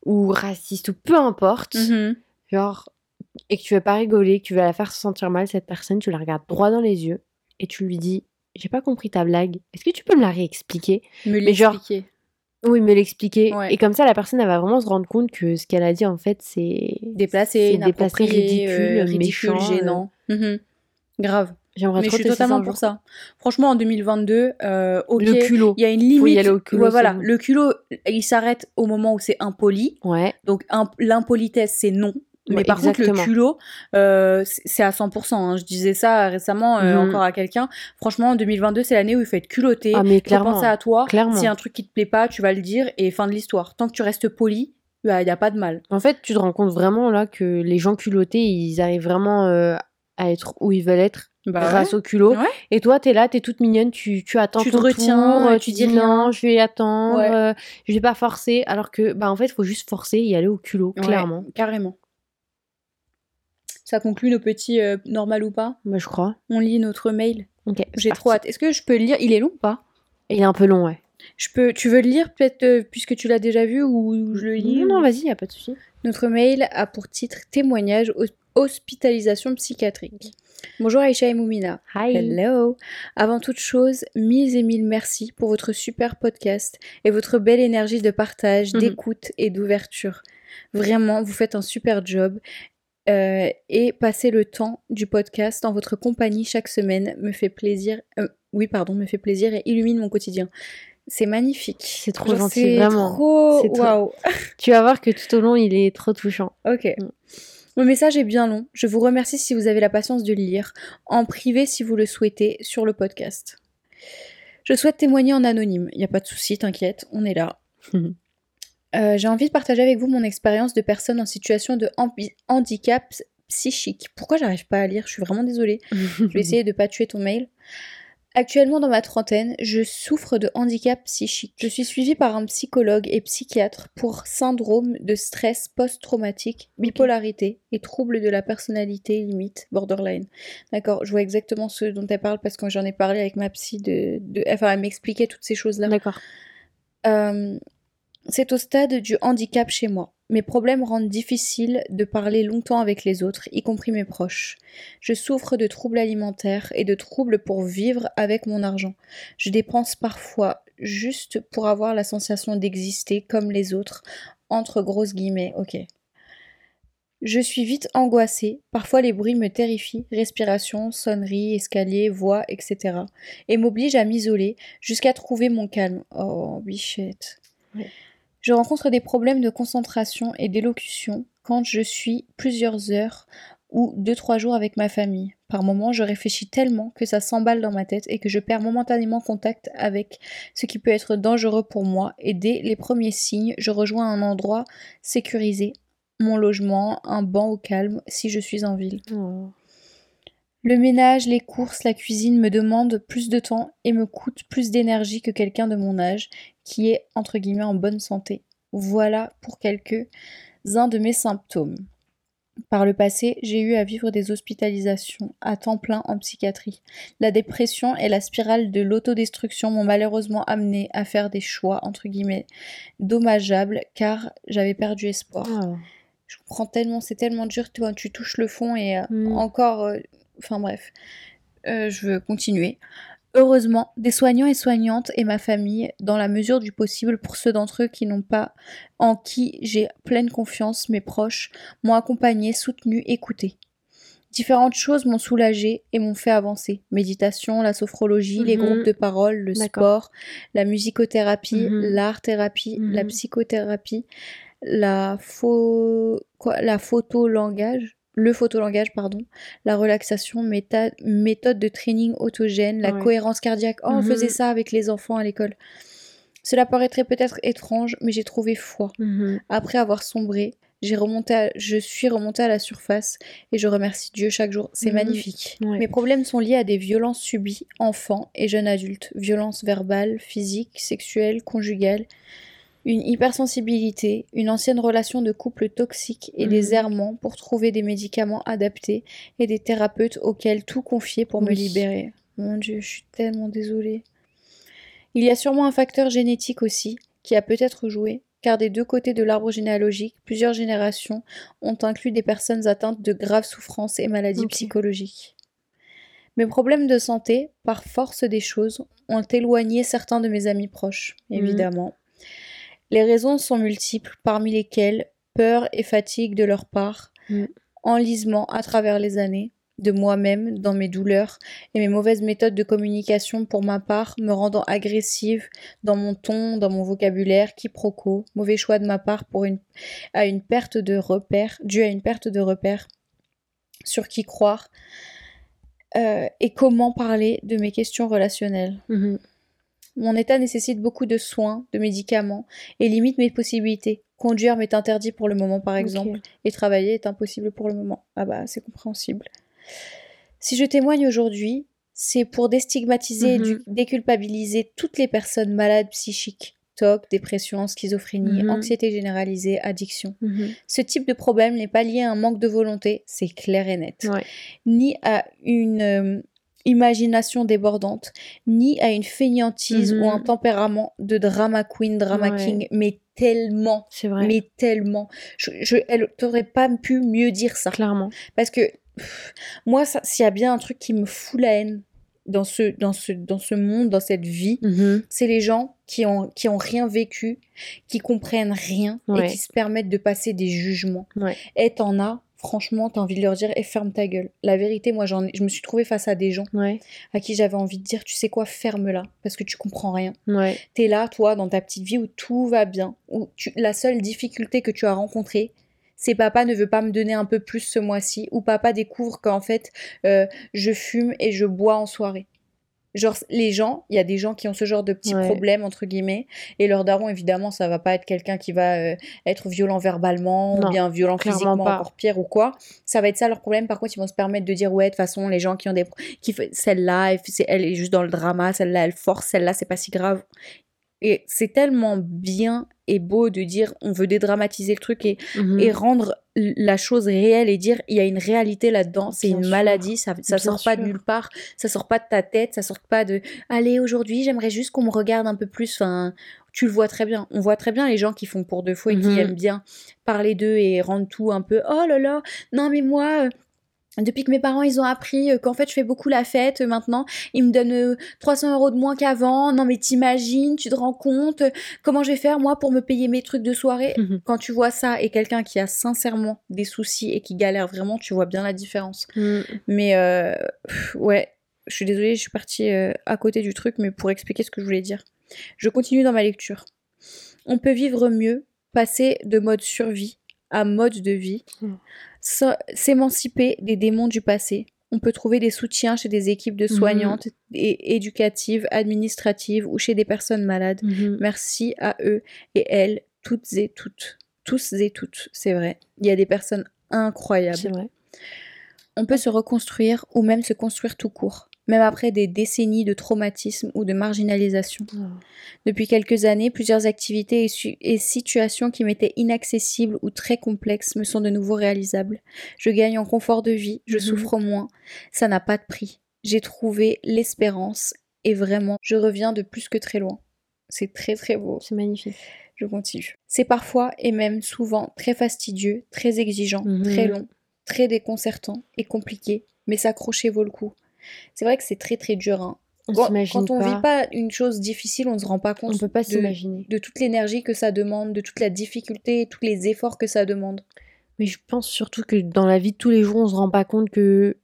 ou raciste ou peu importe, Mhm. genre, et que tu veux pas rigoler, que tu veux la faire se sentir mal, cette personne, tu la regardes droit dans les yeux et tu lui dis J'ai pas compris ta blague, est-ce que tu peux me la réexpliquer? Me l'expliquer Oui, me l'expliquer. Ouais. Et comme ça, la personne, elle va vraiment se rendre compte que ce qu'elle a dit, en fait, c'est. déplacé c'est déplacé, ridicule, euh, ridicule méchant, euh. gênant Mhm. grave J'aimerais mais je suis totalement pour ça franchement en 2022 euh, ok Le culot. Il y a une limite. Faut y aller au culot, Ouais, voilà, bon. le culot, il s'arrête au moment où c'est impoli. Ouais. Donc imp- l'impolitesse, c'est non. Mais Ouais, par contre, le culot, euh, c'est à 100%. hein. Je disais ça récemment euh, Mhm. encore à quelqu'un. Franchement, en 2022, c'est l'année où il faut être culotté. Ah, mais faut clairement. penser à toi. clairement. Si y a un truc qui te plaît pas, tu vas le dire et fin de l'histoire. Tant que tu restes poli, il n'y a pas de mal. En fait, tu te rends compte vraiment là que les gens culottés, ils arrivent vraiment euh, à être où ils veulent être Bah grâce au culot. Ouais. Et toi, t'es là, t'es toute mignonne, tu, tu attends Tu te ton retiens, tour, euh, tu dis non, je vais attendre, Ouais. euh, je vais pas forcer. Alors que, bah en fait, il faut juste forcer et aller au culot, clairement. carrément. Ça conclut nos petits euh, normal ou pas? Bah, je crois. On lit notre mail. Ok. J'ai trop hâte. Est-ce que je peux le lire? Il est long ou pas? Il est un peu long, ouais. je peux... Tu veux le lire peut-être euh, puisque tu l'as déjà vu ou je le lis? Non, non, vas-y, y a pas de souci. Notre mail a pour titre Témoignage hospitalisation psychiatrique. Bonjour Aïcha et Moumina. Hi. Hello. Avant toute chose, mille et mille merci pour votre super podcast et votre belle énergie de partage, Mhm. d'écoute et d'ouverture. Vraiment, vous faites un super job. Euh, et passer le temps du podcast en votre compagnie chaque semaine me fait plaisir. euh, oui, pardon, me fait plaisir et illumine mon quotidien. C'est magnifique. C'est trop Genre, gentil, c'est vraiment. Trop... C'est trop- Waouh. Tu vas voir que tout au long, il est trop touchant. Ok. Mm. Mon message est bien long. Je vous remercie si vous avez la patience de le lire, en privé si vous le souhaitez, sur le podcast. Je souhaite témoigner en anonyme. Il n'y a pas de souci, t'inquiète, on est là. [LAUGHS] Euh, J'ai envie de partager avec vous mon expérience de personne en situation de handicap psychique. Pourquoi j'arrive pas à lire? Je suis vraiment désolée. [LAUGHS] Je vais essayer de pas tuer ton mail. Actuellement dans ma trentaine, je souffre de handicap psychique. Je suis suivie par un psychologue et psychiatre pour syndrome de stress post-traumatique, bipolarité et troubles de la personnalité limite, borderline. D'accord, je vois exactement ce dont elle parle parce que j'en ai parlé avec ma psy de... de- Enfin, elle m'expliquait toutes ces choses-là. D'accord. Euh, c'est au stade du handicap chez moi. Mes problèmes rendent difficile de parler longtemps avec les autres, y compris mes proches. Je souffre de troubles alimentaires et de troubles pour vivre avec mon argent. Je dépense parfois juste pour avoir la sensation d'exister comme les autres, entre grosses guillemets, ok. Je suis vite angoissée, parfois les bruits me terrifient, respiration, sonnerie, escalier, voix, etc. et m'obligent à m'isoler jusqu'à trouver mon calme. Oh, bichette. Ouais. Je rencontre des problèmes de concentration et d'élocution quand je suis plusieurs heures ou deux trois jours avec ma famille. Par moments, je réfléchis tellement que ça s'emballe dans ma tête et que je perds momentanément contact avec ce qui peut être dangereux pour moi et dès les premiers signes, je rejoins un endroit sécurisé, mon logement, un banc au calme si je suis en ville. Oh. Le ménage, les courses, la cuisine me demandent plus de temps et me coûtent plus d'énergie que quelqu'un de mon âge qui est entre guillemets en bonne santé. Voilà pour quelques-uns de mes symptômes. Par le passé, j'ai eu à vivre des hospitalisations à temps plein en psychiatrie. La dépression et la spirale de l'autodestruction m'ont malheureusement amené à faire des choix entre guillemets dommageables car j'avais perdu espoir Oh. je comprends tellement, c'est tellement dur, tu vois, tu touches le fond et euh, Mm. encore, euh, enfin bref, Euh, je veux continuer. Heureusement, des soignants et soignantes et ma famille, dans la mesure du possible pour ceux d'entre eux qui n'ont pas, en qui j'ai pleine confiance, mes proches, m'ont accompagné, soutenu, écouté. Différentes choses m'ont soulagé et m'ont fait avancer. Méditation, la sophrologie, les Mhm. groupes de parole, le sport, la musicothérapie, Mhm. l'art-thérapie, la Mhm. psychothérapie, la, quoi, la photo-langage, le photolangage, pardon, la relaxation, méta- méthode de training autogène, la Ouais. cohérence cardiaque. Oh, on Mhm. faisait ça avec les enfants à l'école. Cela paraîtrait peut-être étrange, mais j'ai trouvé foi. Mhm. Après avoir sombré, j'ai remonté à- je suis remontée à la surface et je remercie Dieu chaque jour. C'est Mhm. magnifique. Ouais. Mes problèmes sont liés à des violences subies, enfants et jeunes adultes. Violences verbales, physiques, sexuelles, conjugales. Une hypersensibilité, une ancienne relation de couple toxique et des Mhm. errements pour trouver des médicaments adaptés et des thérapeutes auxquels tout confier pour me libérer. Mon Dieu, je suis tellement désolée. Il y a sûrement un facteur génétique aussi qui a peut-être joué, car des deux côtés de l'arbre généalogique, plusieurs générations ont inclus des personnes atteintes de graves souffrances et maladies psychologiques. Mes problèmes de santé, par force des choses, ont éloigné certains de mes amis proches, Mhm. évidemment. Les raisons sont multiples, parmi lesquelles peur et fatigue de leur part, Mhm. enlisement à travers les années, de moi-même dans mes douleurs et mes mauvaises méthodes de communication pour ma part me rendant agressive dans mon ton, dans mon vocabulaire, quiproquo, mauvais choix de ma part pour une, à une perte de repère, dû à une perte de repère sur qui croire euh, et comment parler de mes questions relationnelles. Mhm. Mon état nécessite beaucoup de soins, de médicaments et limite mes possibilités. Conduire m'est interdit pour le moment par exemple et travailler est impossible pour le moment. Ah bah c'est compréhensible. Si je témoigne aujourd'hui, c'est pour déstigmatiser et Mhm. déculpabiliser toutes les personnes malades psychiques, TOC, dépression, schizophrénie, Mhm. anxiété généralisée, addiction. Mhm. Ce type de problème n'est pas lié à un manque de volonté, c'est clair et net, Ouais. ni à une euh, imagination débordante, ni à une fainéantise Mhm. ou un tempérament de drama queen, drama Ouais. king, mais tellement, vrai. mais tellement. Je, je, elle t'aurait pas pu mieux dire ça. Clairement. Parce que pff, moi, s'il y a bien un truc qui me fout la haine dans ce, dans ce, dans ce monde, dans cette vie, Mhm. c'est les gens qui ont, qui ont rien vécu, qui comprennent rien Ouais. et qui se permettent de passer des jugements. Ouais. Et t'en as, franchement, t'as envie de leur dire, et ferme ta gueule. La vérité, moi, j'en je me suis trouvée face à des gens Ouais. à qui j'avais envie de dire, tu sais quoi, ferme-la, parce que tu comprends rien. Ouais. T'es là, toi, dans ta petite vie où tout va bien, où tu, la seule difficulté que tu as rencontrée, c'est papa ne veut pas me donner un peu plus ce mois-ci, ou papa découvre qu'en fait, euh, je fume et je bois en soirée. Genre, les gens, il y a des gens qui ont ce genre de petits Ouais. problèmes, entre guillemets, et leur daron, évidemment, ça va pas être quelqu'un qui va euh, être violent verbalement, Non, ou bien violent physiquement, pas. encore pire, ou quoi. Ça va être ça leur problème. Par contre, ils vont se permettre de dire, ouais, de toute façon, les gens qui ont des... Qui, celle-là, elle, elle est juste dans le drama, celle-là, elle force, celle-là, c'est pas si grave. Et c'est tellement bien et beau de dire on veut dédramatiser le truc et, Mhm. et rendre la chose réelle et dire il y a une réalité là-dedans, c'est une sûr. maladie, ça, ça sort pas de nulle part, ça sort pas de ta tête, ça sort pas de allez aujourd'hui j'aimerais juste qu'on me regarde un peu plus, enfin tu le vois très bien, on voit très bien les gens qui font pour de faux et qui Mhm. aiment bien parler d'eux et rendre tout un peu oh là là, non mais moi euh, depuis que mes parents ils ont appris euh, qu'en fait je fais beaucoup la fête euh, maintenant, ils me donnent euh, 300 euros de moins qu'avant. Non mais t'imagines, tu te rends compte euh, comment je vais faire moi pour me payer mes trucs de soirée? Mhm. Quand tu vois ça et quelqu'un qui a sincèrement des soucis et qui galère vraiment, tu vois bien la différence. Mhm. Mais euh, pff, ouais, je suis désolée, je suis partie euh, à côté du truc, mais pour expliquer ce que je voulais dire. Je continue dans ma lecture. On peut vivre mieux, passer de mode survie à mode de vie, Mm. S'émanciper des démons du passé. On peut trouver des soutiens chez des équipes de soignantes et éducatives, administratives ou chez des personnes malades. Mhm. Merci à eux et elles, toutes et toutes. Tous et toutes, c'est vrai. Il y a des personnes incroyables. C'est vrai. On peut se reconstruire ou même se construire tout court, même après des décennies de traumatisme ou de marginalisation. Oh. Depuis quelques années, plusieurs activités et, situations qui m'étaient inaccessibles ou très complexes me sont de nouveau réalisables. Je gagne en confort de vie, je Mhm. souffre moins, ça n'a pas de prix. J'ai trouvé l'espérance et vraiment, je reviens de plus que très loin. C'est très très beau. C'est magnifique. Je continue. C'est parfois et même souvent très fastidieux, très exigeant, Mhm. très long, très déconcertant et compliqué, mais s'accrocher vaut le coup. C'est vrai que c'est très très dur. hein. On Quand, quand on pas. vit pas une chose difficile, on se rend pas compte On peut pas de, de toute l'énergie que ça demande, de toute la difficulté, tous les efforts que ça demande. Mais je pense surtout que dans la vie de tous les jours, on se rend pas compte que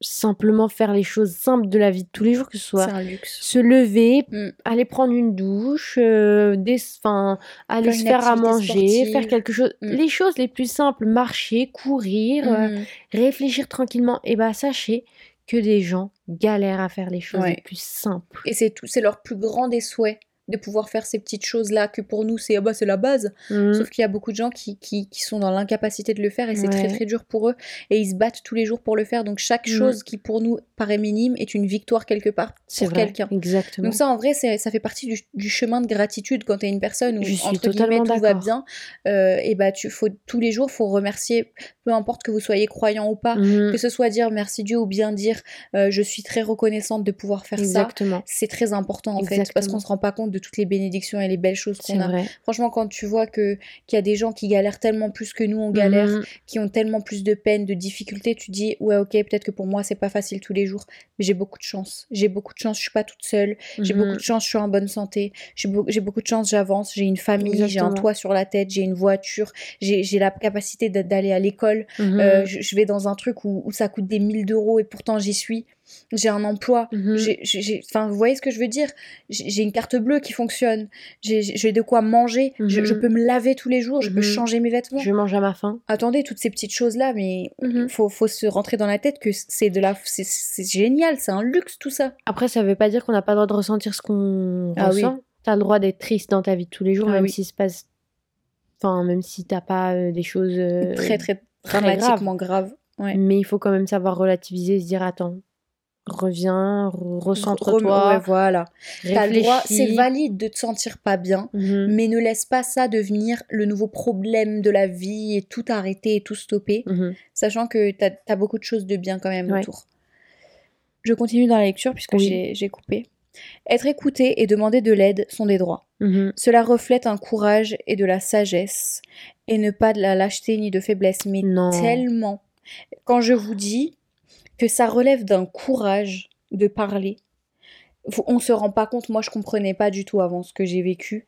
simplement faire les choses simples de la vie de tous les jours, que ce soit un luxe. se lever, Mm. aller prendre une douche, euh, des, enfin, aller se faire à manger, sportive. faire quelque chose. Mm. Les choses les plus simples, marcher, courir, euh, Mhm. réfléchir tranquillement. Et bah sachez que des gens galèrent à faire les choses Ouais. les plus simples. Et c'est tout, c'est leur plus grand des souhaits de pouvoir faire ces petites choses-là que pour nous c'est ah bah, la base. Mm. Sauf qu'il y a beaucoup de gens qui, qui, qui sont dans l'incapacité de le faire et c'est très Ouais. très dur pour eux et ils se battent tous les jours pour le faire. Donc chaque Mhm. chose qui pour nous paraît minime est une victoire quelque part pour quelqu'un. Exactement. Donc ça en vrai ça fait partie du, du chemin de gratitude quand tu es une personne où Je suis entre guillemets tout va bien euh, et bah tu faut tous les jours faut remercier peu importe que vous soyez croyant ou pas Mhm. que ce soit dire merci Dieu ou bien dire euh, je suis très reconnaissante de pouvoir faire ça Exactement. c'est très important en fait parce qu'on se rend pas compte de toutes les bénédictions et les belles choses qu'on a. vrai. Franchement, quand tu vois que qu'il y a des gens qui galèrent tellement plus que nous on galère, Mhm. qui ont tellement plus de peine, de difficultés, tu dis ouais ok peut-être que pour moi c'est pas facile tous les jours, mais j'ai beaucoup de chance. J'ai beaucoup de chance, je suis pas toute seule. J'ai Mhm. beaucoup de chance, je suis en bonne santé. J'ai beau- j'ai beaucoup de chance, j'avance. J'ai une famille, j'ai un toit sur la tête, j'ai une voiture, j'ai la capacité d'a- d'aller à l'école. Mhm. Euh, je, je vais dans un truc où, où ça coûte des 1000 d'euros et pourtant j'y suis. J'ai un emploi. Mhm. J'ai- Enfin, vous voyez ce que je veux dire? J'ai une carte bleue qui fonctionne. J'ai de quoi manger. Je, Mhm. je peux me laver tous les jours. Je peux Mhm. changer mes vêtements. Je mange à ma faim. Attendez, toutes ces petites choses-là, mais Mhm. faut, faut se rentrer dans la tête que c'est de la, c'est- génial, c'est un luxe tout ça. Après, ça veut pas dire qu'on n'a pas le droit de ressentir ce qu'on Ah oui. ressent. T'as le droit d'être triste dans ta vie de tous les jours, Ah même oui. s'il se passe. Enfin, même si t'as pas euh, des choses. euh, très très très dramatiquement grave. Ouais. Mais il faut quand même savoir relativiser et se dire attends, Reviens, re- Re- recentre-toi. ouais, voilà. T'as le droit, c'est valide de te sentir pas bien, Mhm, mais ne laisse pas ça devenir le nouveau problème de la vie et tout arrêter et tout stopper, mhm. sachant que t'as as beaucoup de choses de bien quand même Ouais. autour. Je continue dans la lecture puisque Oui. j'ai- coupé. Être écouté et demander de l'aide sont des droits. Mhm. Cela reflète un courage et de la sagesse, et ne pas de la lâcheté ni de faiblesse, mais Non. tellement. Quand je vous dis que ça relève d'un courage de parler, on se rend pas compte. Moi, je comprenais pas du tout avant ce que j'ai vécu.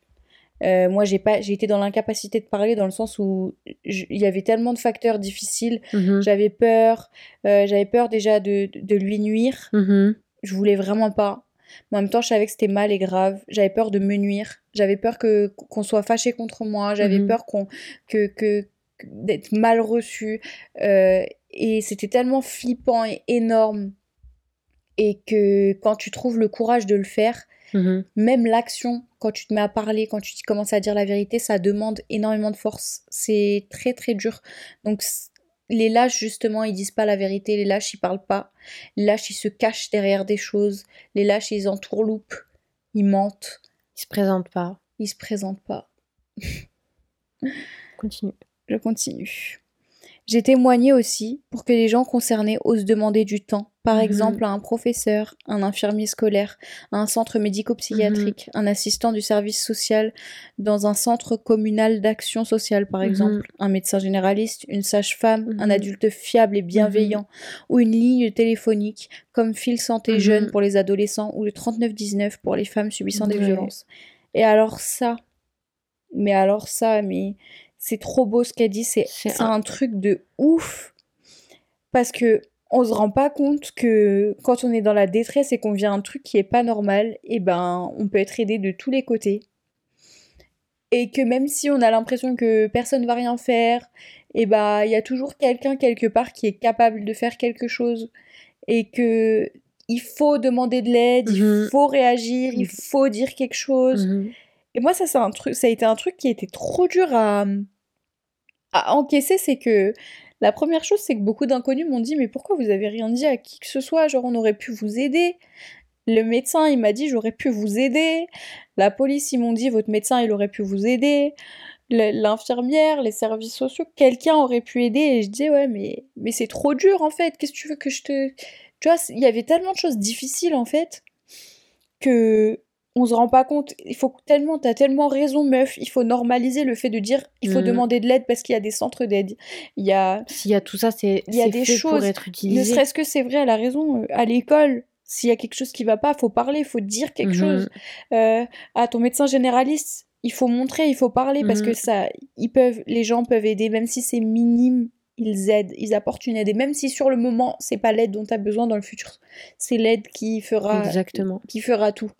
Euh, moi, j'ai pas, j'ai été dans l'incapacité de parler dans le sens où il y avait tellement de facteurs difficiles. Mhm. J'avais peur, euh, j'avais peur déjà de, de lui nuire. Mhm. Je voulais vraiment pas. Mais en même temps, je savais que c'était mal et grave. J'avais peur de me nuire. J'avais peur que qu'on soit fâché contre moi. J'avais Mhm. peur qu'on que que que- d'être mal reçu. Euh, et c'était tellement flippant et énorme. Et que quand tu trouves le courage de le faire, Mhm. même l'action, quand tu te mets à parler, quand tu commences à dire la vérité, ça demande énormément de force. C'est très très dur. Donc les lâches, justement, ils disent pas la vérité. Les lâches, ils parlent pas. Les lâches, ils se cachent derrière des choses. Les lâches, ils entourloupent. Ils mentent. Il se présente pas. Ils se présentent pas. Continue. Je continue. J'ai témoigné aussi pour que les gens concernés osent demander du temps. Par Mhm. exemple, à un professeur, un infirmier scolaire, à un centre médico-psychiatrique, un assistant du service social dans un centre communal d'action sociale, par Mhm. exemple, un médecin généraliste, une sage-femme, un Mhm. adulte fiable et bienveillant, ou une ligne téléphonique comme Fil Santé Mhm. Jeune pour les adolescents ou le 3919 pour les femmes subissant des violences. Et alors ça, mais alors ça, mais c'est trop beau ce qu'elle dit, c'est un- un truc de ouf. Parce que on se rend pas compte que quand on est dans la détresse et qu'on vit un truc qui est pas normal, et ben on peut être aidé de tous les côtés. Et que même si on a l'impression que personne va rien faire, et ben il y a toujours quelqu'un quelque part qui est capable de faire quelque chose. Et que il faut demander de l'aide, il Mhm. faut réagir, il faut dire quelque chose. Mhm. Et moi, ça, c'est un truc, ça a été un truc qui était trop dur à, à encaisser. C'est que la première chose, c'est que beaucoup d'inconnus m'ont dit Mais pourquoi vous avez rien dit à qui que ce soit? Genre, on aurait pu vous aider. Le médecin, il m'a dit J'aurais pu vous aider. La police, ils m'ont dit Votre médecin, il aurait pu vous aider. L'infirmière, les services sociaux, quelqu'un aurait pu aider. Et je disais Ouais, mais, mais c'est trop dur en fait. Qu'est-ce que tu veux que je te. Tu vois, il y avait tellement de choses difficiles en fait que on se rend pas compte. Il faut tellement, t'as tellement raison, meuf. Il faut normaliser le fait de dire, il faut Mhm. demander de l'aide parce qu'il y a des centres d'aide. Il y a, S'il y a tout ça, c'est Il y a des fait choses, pour être ne serait-ce que c'est vrai, elle a raison. euh, À l'école, s'il y a quelque chose qui va pas, faut parler, faut dire quelque Mhm. chose. Euh, à ton médecin généraliste, il faut montrer, il faut parler parce Mhm. que ça, ils peuvent, les gens peuvent aider, même si c'est minime. Ils aident, ils apportent une aide. Et même si sur le moment, c'est pas l'aide dont tu as besoin dans le futur, c'est l'aide qui fera Exactement. qui fera tout.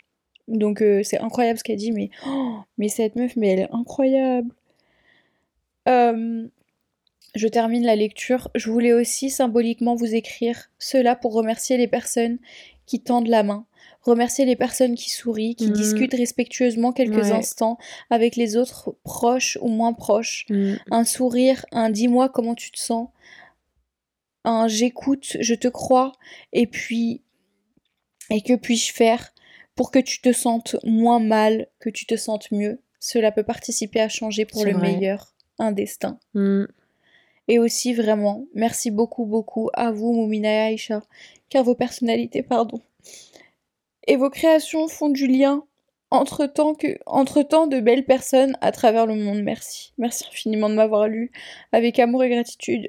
Donc euh, c'est incroyable ce qu'elle dit, mais oh, mais cette meuf, mais elle est incroyable. Euh, je termine la lecture. Je voulais aussi symboliquement vous écrire cela pour remercier les personnes qui tendent la main, remercier les personnes qui sourient, qui Mhm. discutent respectueusement quelques Ouais. instants avec les autres proches ou moins proches. Mhm. Un sourire, un dis-moi comment tu te sens, un j'écoute, je te crois, et puis et que puis-je faire? Pour que tu te sentes moins mal, que tu te sentes mieux. Cela peut participer à changer pour le vrai. meilleur un destin. Mhm. Et aussi vraiment, merci beaucoup beaucoup à vous Moumina et Aïcha, car vos personnalités, pardon, et vos créations font du lien entre tant que entre tant de belles personnes à travers le monde. Merci. Merci infiniment de m'avoir lu avec amour et gratitude.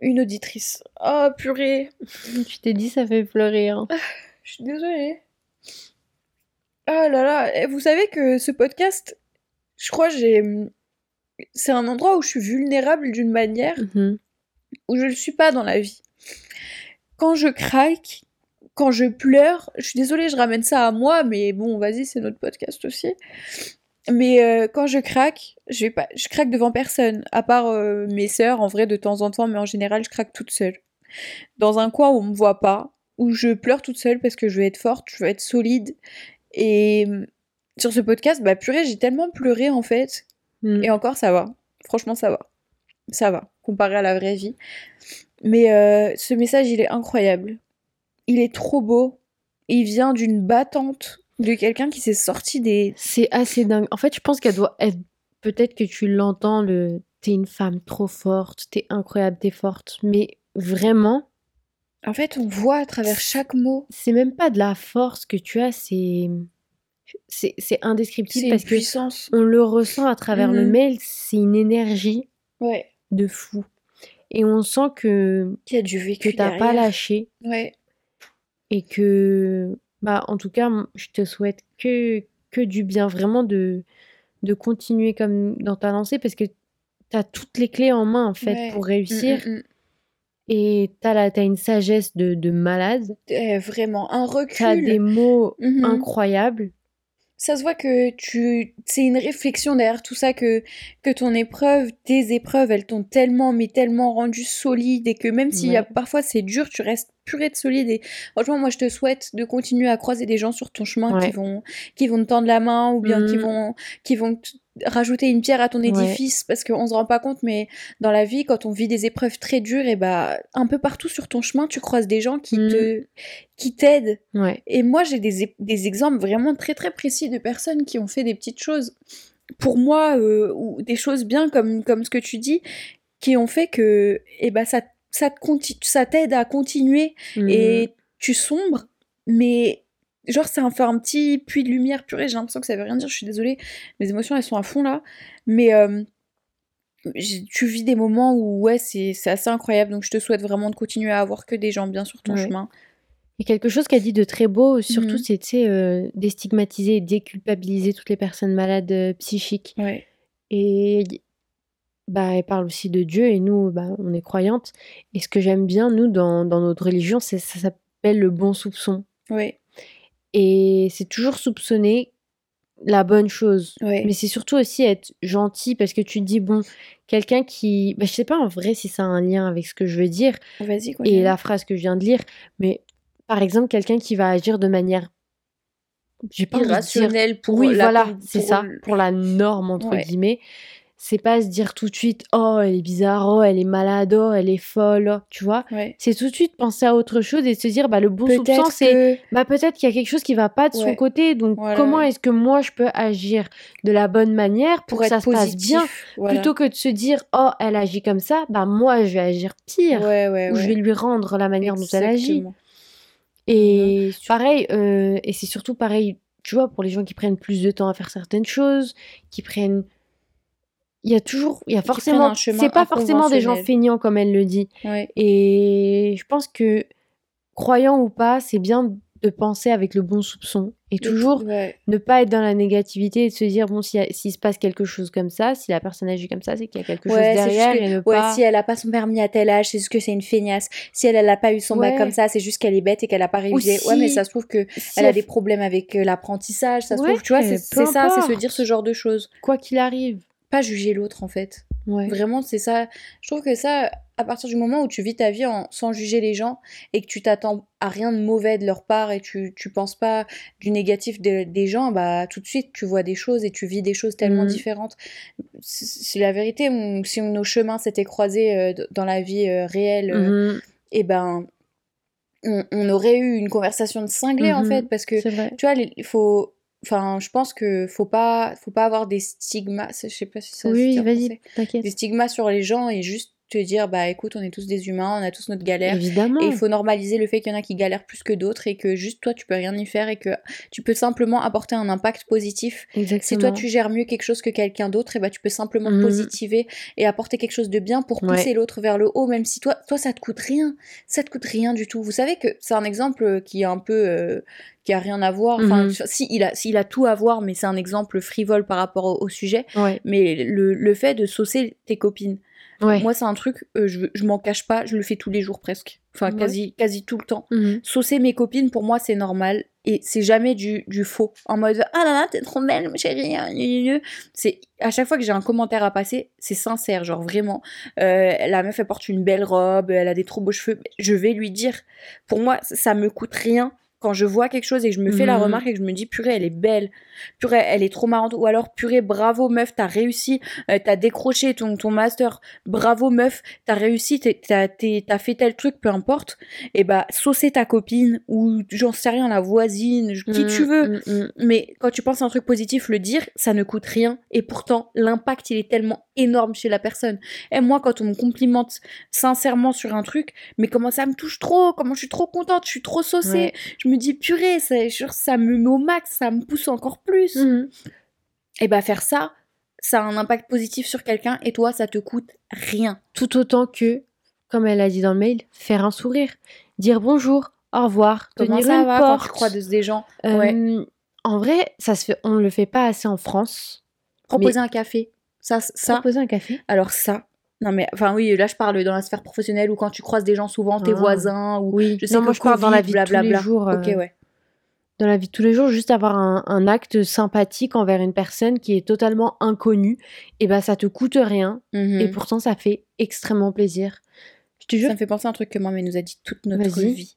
Une auditrice. Oh purée, Tu t'es dit, ça fait pleurer. hein. je suis désolée. Ah là là, eh, vous savez que ce podcast, je crois j'ai c'est un endroit où je suis vulnérable d'une manière Mhm. où je ne le suis pas dans la vie. Quand je craque, quand je pleure, je suis désolée, je ramène ça à moi, mais bon, vas-y, c'est notre podcast aussi. Mais euh, quand je craque, je vais pas, je craque devant personne, à part euh, mes sœurs, en vrai, de temps en temps, mais en général, je craque toute seule. Dans un coin où on me voit pas, où je pleure toute seule parce que je veux être forte, je veux être solide. Et euh, sur ce podcast, bah purée, j'ai tellement pleuré en fait, Mhm. et encore, ça va. Franchement, ça va. Ça va, comparé à la vraie vie. Mais euh, ce message, il est incroyable. il est trop beau. Il vient d'une battante de quelqu'un qui s'est sorti des. C'est assez dingue. En fait, je pense qu'elle doit être. Peut-être que tu l'entends, le. T'es une femme trop forte, t'es incroyable, t'es forte. Mais vraiment, En fait, on voit à travers chaque mot. c'est même pas de la force que tu as, c'est. C'est indescriptible parce que puissance. on le ressent à travers le Mhm. mail, c'est une énergie Ouais. de fou. Et on sent que, Il y a du que vécu t'as pas lâché Ouais. et que, bah, en tout cas, je te souhaite que, que du bien, vraiment de, de continuer comme dans ta lancée parce que t'as toutes les clés en main en fait Ouais. pour Mm, réussir mm, mm. Et t'as la, t'as une sagesse de, de malade, Eh, vraiment, un recul. t'as des mots Mhm. incroyables. Ça se voit que tu, c'est une réflexion derrière tout ça que que ton épreuve, tes épreuves, elles t'ont tellement mais tellement rendu solide et que même s'il y a parfois c'est dur, tu restes purée de solide et franchement moi je te souhaite de continuer à croiser des gens sur ton chemin Ouais. qui vont qui vont te tendre la main ou bien qui Mhm. vont qui vont rajouter une pierre à ton Ouais. édifice parce qu'on se rend pas compte mais dans la vie quand on vit des épreuves très dures et bah un peu partout sur ton chemin tu croises des gens qui Mhm. te qui t'aident Ouais. et moi, j'ai des, des exemples vraiment très très précis de personnes qui ont fait des petites choses pour moi, euh, ou des choses bien comme, comme ce que tu dis, qui ont fait que eh ben, ça, ça, te conti- ça t'aide à continuer Mhm. et tu sombres, mais genre ça en fait un petit puits de lumière purée, j'ai l'impression que ça veut rien dire, je suis désolée, mes émotions elles sont à fond là, mais euh, tu vis des moments où ouais c'est c'est assez incroyable, donc je te souhaite vraiment de continuer à avoir que des gens bien sur ton Ouais. chemin. Et quelque chose qu'elle dit de très beau, surtout, Mhm. c'est sais, euh, déstigmatiser et déculpabiliser toutes les personnes malades euh, psychiques. Ouais. Et bah, elle parle aussi de Dieu et nous, bah, on est croyantes. Et ce que j'aime bien, nous, dans, dans notre religion, c'est ça s'appelle le bon soupçon. Ouais. Et c'est toujours soupçonner la bonne chose. Ouais. Mais c'est surtout aussi être gentil parce que tu te dis, bon, quelqu'un qui... Bah, je sais pas en vrai si ça a un lien avec ce que je veux dire Vas-y, et la phrase que je viens de lire, mais par exemple, quelqu'un qui va agir de manière... J'ai pas envie de dire irrationnel pour oui, la voilà, c'est ça, pour la norme, entre Ouais. guillemets. C'est pas se dire tout de suite, oh, elle est bizarre, oh, elle est malade, oh, elle est folle, oh, tu vois. Ouais. C'est tout de suite penser à autre chose et se dire, bah, le bon soupçon, c'est, bah, peut-être qu'il y a quelque chose qui va pas de son côté, donc Voilà, comment est-ce que moi je peux agir de la bonne manière pour, pour que ça se passe bien, voilà. plutôt que de se dire, oh, elle agit comme ça, bah, moi je vais agir pire, ouais, ouais, ou je vais lui rendre la manière dont elle agit. Et pareil, euh, et c'est surtout pareil, tu vois, pour les gens qui prennent plus de temps à faire certaines choses, qui prennent. Il y a toujours, il y a forcément, c'est pas forcément des gens feignants comme elle le dit. Ouais. Et je pense que, croyant ou pas, c'est bien de penser avec le bon soupçon et toujours Ouais. ne pas être dans la négativité et de se dire, bon, s'il s'il se passe quelque chose comme ça, si la personne agit comme ça, c'est qu'il y a quelque chose Ouais, juste derrière que- et ne ouais, pas. si elle a pas son permis à tel âge, c'est juste que c'est une feignasse. Si elle, elle a pas eu son bac comme ça, c'est juste qu'elle est bête et qu'elle a pas révisé. Ou Ouais, mais si- ça se trouve que Si elle a elle- des problèmes avec euh, l'apprentissage. Ça se trouve, tu vois, c'est ça, c'est se dire ce genre de choses. Quoi qu'il arrive. Pas juger l'autre, en fait. Ouais. Vraiment, c'est ça. Je trouve que ça, à partir du moment où tu vis ta vie en, sans juger les gens et que tu t'attends à rien de mauvais de leur part et tu, tu penses pas du négatif de- des gens, bah tout de suite tu vois des choses et tu vis des choses tellement Mhm. différentes. C'est la vérité. si nos chemins s'étaient croisés euh, dans la vie euh, réelle, euh, Mhm. et ben on, on aurait eu une conversation de cinglé en Mhm. fait parce que tu vois, il faut. Enfin, je pense que faut pas, faut pas avoir des stigmas. Je sais pas si ça Oui, vas-y, t'inquiète. Des stigmas sur les gens et juste te dire, bah écoute, on est tous des humains, on a tous notre galère. Évidemment. Et il faut normaliser le fait qu'il y en a qui galèrent plus que d'autres et que juste toi, tu peux rien y faire et que tu peux simplement apporter un impact positif. Exactement. Si toi, tu gères mieux quelque chose que quelqu'un d'autre, et bah tu peux simplement Mhm. positiver et apporter quelque chose de bien pour Ouais. pousser l'autre vers le haut, même si toi, toi, ça te coûte rien. Ça te coûte rien du tout. Vous savez que c'est un exemple qui est un peu. euh, qui a rien à voir. Enfin, Mhm. si, il a, s'il a tout à voir, mais c'est un exemple frivole par rapport au, au sujet. Ouais, Mais le, le fait de saucer tes copines. Ouais. Moi, c'est un truc, euh, je, je m'en cache pas, je le fais tous les jours presque. Enfin, Ouais. quasi, quasi tout le temps. Mhm. Saucer mes copines, pour moi, c'est normal. Et c'est jamais du, du faux. En mode, ah là là, t'es trop belle, chérie. hein. C'est, à chaque fois que j'ai un commentaire à passer, c'est sincère, genre vraiment. Euh, la meuf, elle porte une belle robe, elle a des trop beaux cheveux. Je vais lui dire. Pour moi, ça me coûte rien quand je vois quelque chose et que je me fais la Mhm. remarque et que je me dis purée elle est belle, purée elle est trop marrante ou alors purée bravo meuf t'as réussi, euh, t'as décroché ton, ton master, bravo meuf t'as réussi, t'as t'as fait tel truc peu importe, et bah saucer ta copine ou j'en sais rien la voisine, qui tu Mm, veux, mm, mm. mais quand tu penses à un truc positif, le dire, ça ne coûte rien. Et pourtant, l'impact, il est tellement énorme chez la personne. Et moi, quand on me complimente sincèrement sur un truc, mais comment ça me touche trop, comment je suis trop contente, je suis trop saucée? Ouais. Je me dis, purée, ça, ça me met au max, ça me pousse encore plus. Mhm. Et bah, faire ça, ça a un impact positif sur quelqu'un et toi, ça te coûte rien. Tout autant que, comme elle a dit dans le mail, faire un sourire, dire bonjour, au revoir, Comment tenir ça une va quand porte. tu des gens? Euh, Ouais. En vrai, ça se fait, on le fait pas assez en France. Proposer un café. Ça, ça, Proposer un café. alors ça. Non mais enfin oui là je parle dans la sphère professionnelle ou quand tu croises des gens souvent tes Ah. voisins ou Oui. je sais non, que moi je parle dans la vie de tous les jours. Ok euh, ouais. Dans la vie de tous les jours, juste avoir un, un acte sympathique envers une personne qui est totalement inconnue, et ben ça te coûte rien, Mhm. et pourtant ça fait extrêmement plaisir. Je te jure. Ça me fait penser à un truc que maman nous a dit toute notre vie.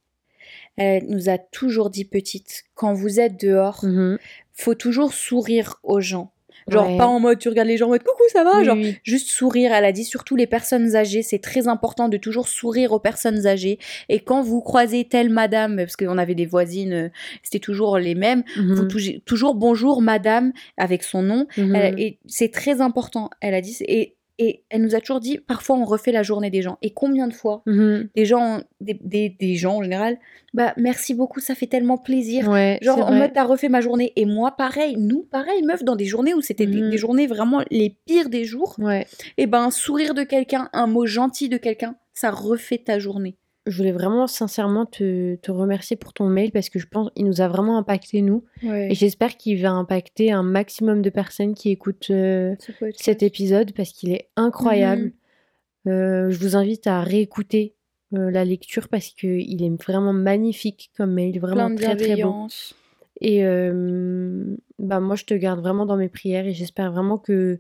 Elle nous a toujours dit petite, quand vous êtes dehors, Mhm. faut toujours sourire aux gens. Genre Ouais. pas en mode tu regardes les gens en mode coucou ça va, Oui, genre oui. juste sourire. Elle a dit surtout les personnes âgées, c'est très important de toujours sourire aux personnes âgées. Et quand vous croisez telle madame, parce qu'on avait des voisines, euh, c'était toujours les mêmes, Mhm. vous touchez- toujours bonjour madame avec son nom. Mhm. Elle- et c'est très important. Elle a dit et, et elle nous a toujours dit parfois on refait la journée des gens. Et combien de fois Mhm. des gens, des, des, des gens en général, bah merci beaucoup, ça fait tellement plaisir. Ouais, Genre en mode t'as refait ma journée et moi pareil, nous pareil meuf dans des journées où c'était des, Mhm. des journées vraiment les pires des jours, Ouais. et ben un sourire de quelqu'un, un mot gentil de quelqu'un, ça refait ta journée. Je voulais vraiment sincèrement te, te remercier pour ton mail parce que je pense qu'il nous a vraiment impacté nous Ouais. et j'espère qu'il va impacter un maximum de personnes qui écoutent euh, cet épisode parce qu'il est incroyable. Mhm. Euh, je vous invite à réécouter euh, la lecture parce qu'il est vraiment magnifique comme mail, vraiment très très beau. Et bah moi je te garde vraiment dans mes prières et j'espère vraiment que,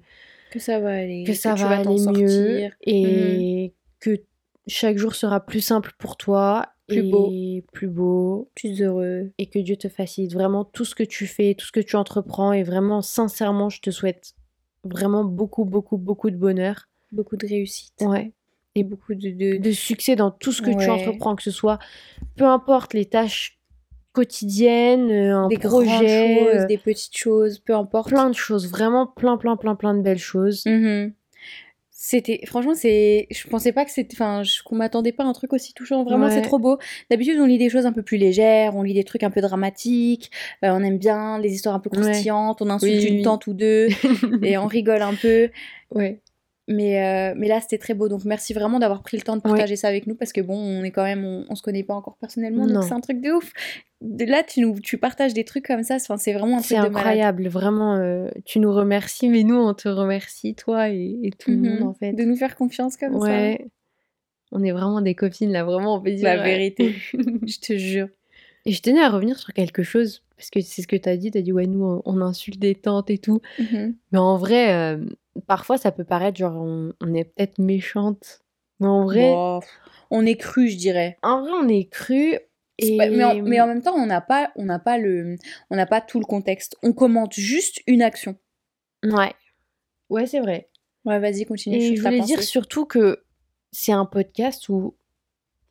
Que ça va aller, que ça va aller mieux sortir. Mhm. et que chaque jour sera plus simple pour toi Plus et beau. plus beau Plus heureux. et que Dieu te facilite vraiment tout ce que tu fais, tout ce que tu entreprends et vraiment sincèrement je te souhaite vraiment beaucoup beaucoup beaucoup de bonheur. Beaucoup de réussite. Ouais. Et beaucoup de, de- de succès dans tout ce que tu entreprends, que ce soit peu importe les tâches quotidiennes, euh, un des grandes projet, choses, euh, des petites choses, peu importe. plein de choses, vraiment plein plein plein plein de belles choses. Mhm. C'était franchement c'est je pensais pas que c'était enfin je- qu'on m'attendait pas à un truc aussi touchant vraiment c'est trop beau. D'habitude on lit des choses un peu plus légères, on lit des trucs un peu dramatiques, euh, on aime bien les histoires un peu Ouais. croustillantes, on insulte Oui, une oui. tante ou deux [LAUGHS] et on rigole un peu. ouais. Mais euh, mais là c'était très beau donc merci vraiment d'avoir pris le temps de partager ça avec nous parce que bon on est quand même on, on se connaît pas encore personnellement Non. donc c'est un truc de ouf. De là tu nous tu partages des trucs comme ça enfin c'est vraiment un truc de incroyable, vraiment. euh, tu nous remercies, mais nous on te remercie, toi et, et tout le Mhm. monde en fait. De nous faire confiance comme ça. ouais. On est vraiment des copines là, vraiment on peut dire. La ouais. vérité. [LAUGHS] [LAUGHS] je te jure. Et je tenais à revenir sur quelque chose parce que c'est ce que t'as dit. T'as dit ouais nous on, on insulte des tantes et tout. Mhm. Mais en vrai, euh, parfois ça peut paraître genre on, on est peut-être méchante. Mais en vrai, Bon, on est cru, je dirais. en vrai on est cru. C'est Et... pas- mais, en, mais en même temps, on n'a pas, on n'a pas le, on n'a pas tout le contexte. On commente juste une action. Ouais. Ouais, c'est vrai. Ouais, vas-y, continue. Et je voulais dire surtout que c'est un podcast où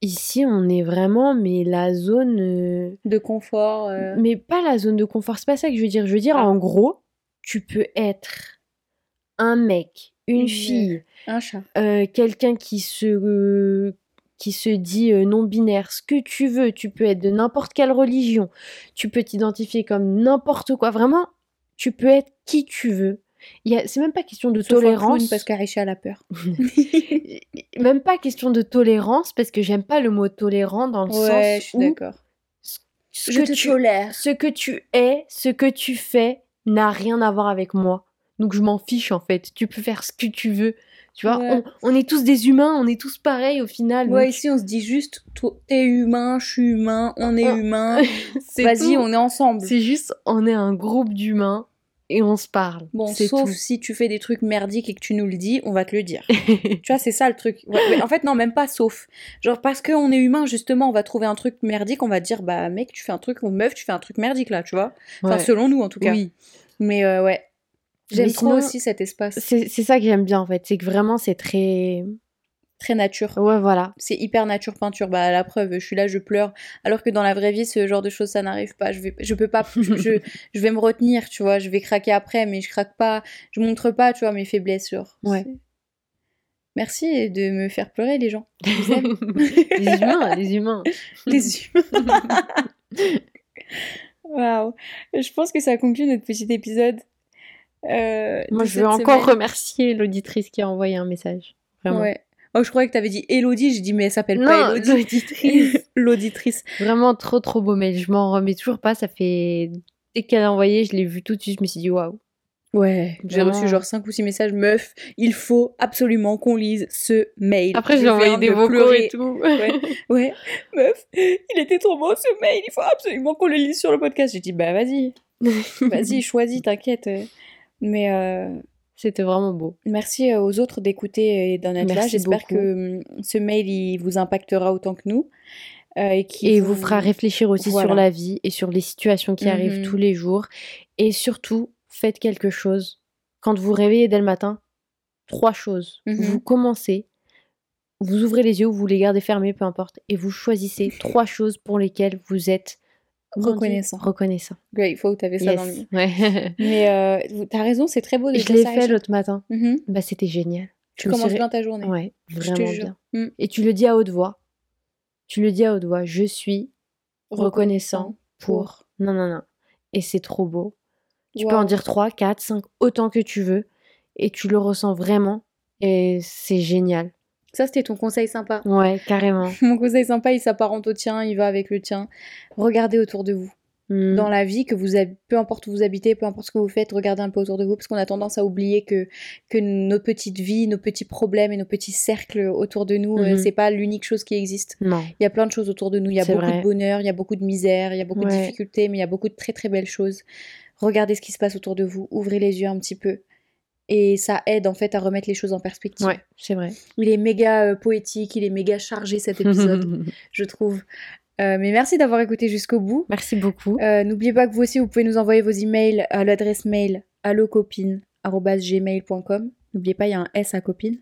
ici on est vraiment, mais la zone. euh, de confort. euh, Mais pas la zone de confort, c'est pas ça que je veux dire. Je veux dire, Ah. en gros, tu peux être un mec, une fille, Un chat. euh, quelqu'un qui se euh, qui se dit euh, non binaire, ce que tu veux, tu peux être de n'importe quelle religion, tu peux t'identifier comme n'importe quoi, vraiment, tu peux être qui tu veux. Il y a- C'est même pas question de Sauf un clown, tolérance, parce qu'Arisha a la peur. [LAUGHS] même pas question de tolérance parce que j'aime pas le mot tolérant dans le ouais, je sens suis où d'accord. ce Je que te tu tolère. ce que tu es, ce que tu fais n'a rien à voir avec moi. Donc je m'en fiche en fait. Tu peux faire ce que tu veux. Tu vois, Ouais. on, on est tous des humains, on est tous pareils au final. Ouais, donc ici, on se dit juste, toi, t'es humain, je suis humain, on est On- humain. [LAUGHS] Vas-y, on est ensemble. C'est juste, on est un groupe d'humains et on se parle. Bon, sauf tout. si tu fais des trucs merdiques et que tu nous le dis, on va te le dire. [LAUGHS] tu vois, c'est ça le truc. Ouais, mais en fait, non, même pas sauf. Genre, parce qu'on est humain, justement, on va trouver un truc merdique, on va te dire, bah, mec, tu fais un truc, ou meuf, tu fais un truc merdique là, tu vois. Enfin, Ouais. selon nous, en tout cas. Oui. Mais euh, ouais. J'aime trop sinon, aussi cet espace. C'est ça que j'aime bien en fait, c'est que vraiment c'est très. Très nature. Ouais, voilà. C'est hyper nature peinture. Bah, la preuve, je suis là, je pleure. Alors que dans la vraie vie, ce genre de choses, ça n'arrive pas. Je vais, je peux pas, je, je, je vais me retenir, tu vois. Je vais craquer après, mais je craque pas. Je montre pas, tu vois, mes faiblesses. Genre. Ouais. Merci de me faire pleurer, les gens. [LAUGHS] Les humains, les humains. [LAUGHS] les humains. [LAUGHS] Waouh. Je pense que ça conclut notre petit épisode. Euh, Moi je veux encore semaine. remercier l'auditrice qui a envoyé un message. Vraiment. Ouais. Oh, je croyais que t'avais dit Elodie. J'ai dit, mais elle s'appelle pas Elodie. l'auditrice. [LAUGHS] L'auditrice. Vraiment trop trop beau mail. Je m'en remets toujours pas. Ça fait. Dès qu'elle a envoyé, je l'ai vu tout de suite. Je me suis dit waouh. Ouais, j'ai reçu genre 5 ou 6 messages. Meuf, il faut absolument qu'on lise ce mail. Après, Je j'ai envoyé des de vocaux pleurer. et tout. Ouais. [LAUGHS] Ouais, meuf, il était trop beau ce mail, il faut absolument qu'on le lise sur le podcast. J'ai dit, bah vas-y, [LAUGHS] vas-y, choisis, t'inquiète. Mais euh, C'était vraiment beau. merci euh, aux autres d'écouter et d'en être là. J'espère que hum, ce mail, il vous impactera autant que nous. euh, et qu'il Et vous fera réfléchir aussi Voilà. sur la vie et sur les situations qui arrivent Mhm. tous les jours. Et surtout, faites quelque chose. Quand vous réveillez dès le matin, trois choses. Mhm. Vous commencez, vous ouvrez les yeux ou vous les gardez fermés, peu importe, et vous choisissez [LAUGHS] trois choses pour lesquelles vous êtes comment Reconnaissant. Reconnaissant. Grateful, t'avais ça dans le Yes. Ouais. [LAUGHS] Mais euh, t'as raison, c'est très beau de je l'ai fait l'autre matin. Mhm. Bah, c'était génial. Tu Je commences bien ta journée. Ouais, vraiment bien. Mm. Et tu le dis à haute voix. Tu le dis à haute voix. Je suis reconnaissant pour. Non, non, non. Et c'est trop beau. Tu peux en dire 3, 4, 5, autant que tu veux. Et tu le ressens vraiment. Et c'est génial. Ça, c'était ton conseil sympa. Ouais, carrément. [LAUGHS] Mon conseil sympa, il s'apparente au tien, il va avec le tien. Regardez autour de vous. Mm. Dans la vie, que vous hab- peu importe où vous habitez, peu importe ce que vous faites, regardez un peu autour de vous, parce qu'on a tendance à oublier que, que nos petites vies, nos petits problèmes et nos petits cercles autour de nous, euh, Mhm. c'est pas l'unique chose qui existe. Non. Il y a plein de choses autour de nous. Il y a beaucoup vrai. de bonheur, il y a beaucoup de misère, il y a beaucoup de difficultés, mais il y a beaucoup de très très belles choses. Regardez ce qui se passe autour de vous, ouvrez les yeux un petit peu. Et ça aide en fait à remettre les choses en perspective. Ouais, c'est vrai. Il est méga euh, poétique, il est méga chargé cet épisode, [LAUGHS] je trouve. Euh, mais merci d'avoir écouté jusqu'au bout. Merci beaucoup. Euh, N'oubliez pas que vous aussi, vous pouvez nous envoyer vos emails à l'adresse mail allocopine.gmail.com. N'oubliez pas, il y a un S à copine.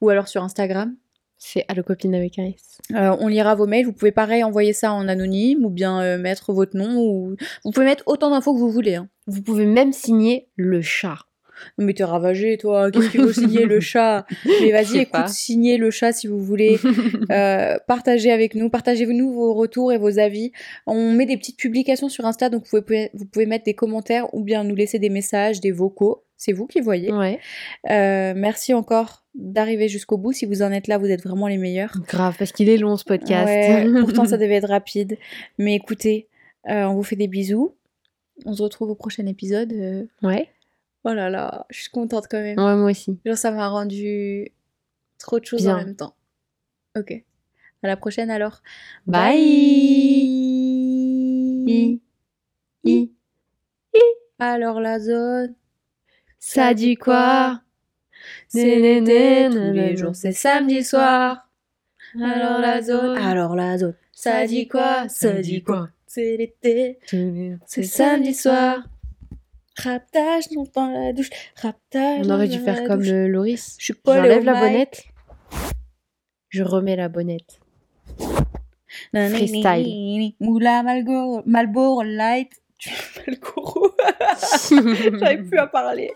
Ou alors sur Instagram. C'est Allo Copine avec un S. Euh, on lira vos mails. Vous pouvez pareil envoyer ça en anonyme ou bien mettre votre nom. Ou... Vous pouvez mettre autant d'infos que vous voulez. Hein. Vous pouvez même signer le chat. Mais t'es ravagé, toi. [LAUGHS] Qu'est-ce qu'il faut signer le chat? Mais vas-y, écoute, pas. signez le chat si vous voulez. [LAUGHS] Euh, partagez avec nous, partagez-nous vos retours et vos avis. On met des petites publications sur Insta, donc vous pouvez, vous pouvez mettre des commentaires ou bien nous laisser des messages, des vocaux. C'est vous qui voyez. ouais. Euh, merci encore d'arriver jusqu'au bout. Si vous en êtes là, vous êtes vraiment les meilleurs. Grave, parce qu'il est long ce podcast. Ouais, [LAUGHS] pourtant, ça devait être rapide. Mais écoutez, euh, on vous fait des bisous. On se retrouve au prochain épisode. Euh, Ouais. Oh là là, je suis contente quand même. Ouais, moi aussi. Genre, ça m'a rendu trop de choses Bien. en même temps. Ok. À la prochaine alors. Bye. I. I. Alors la zone, Ça dit quoi? C'est l'été, tous les jours c'est samedi soir. Alors la zone, alors la zone, ça dit quoi? Ça dit quoi? C'est l'été, c'est samedi soir. Raptage dans la douche, raptage On aurait dû faire comme euh, Loris. Je suis J'enlève au la bonnette. Je remets la bonnette. Freestyle. Moula Malboro, Malboro Light. Malboro. [LAUGHS] J'arrive plus à parler.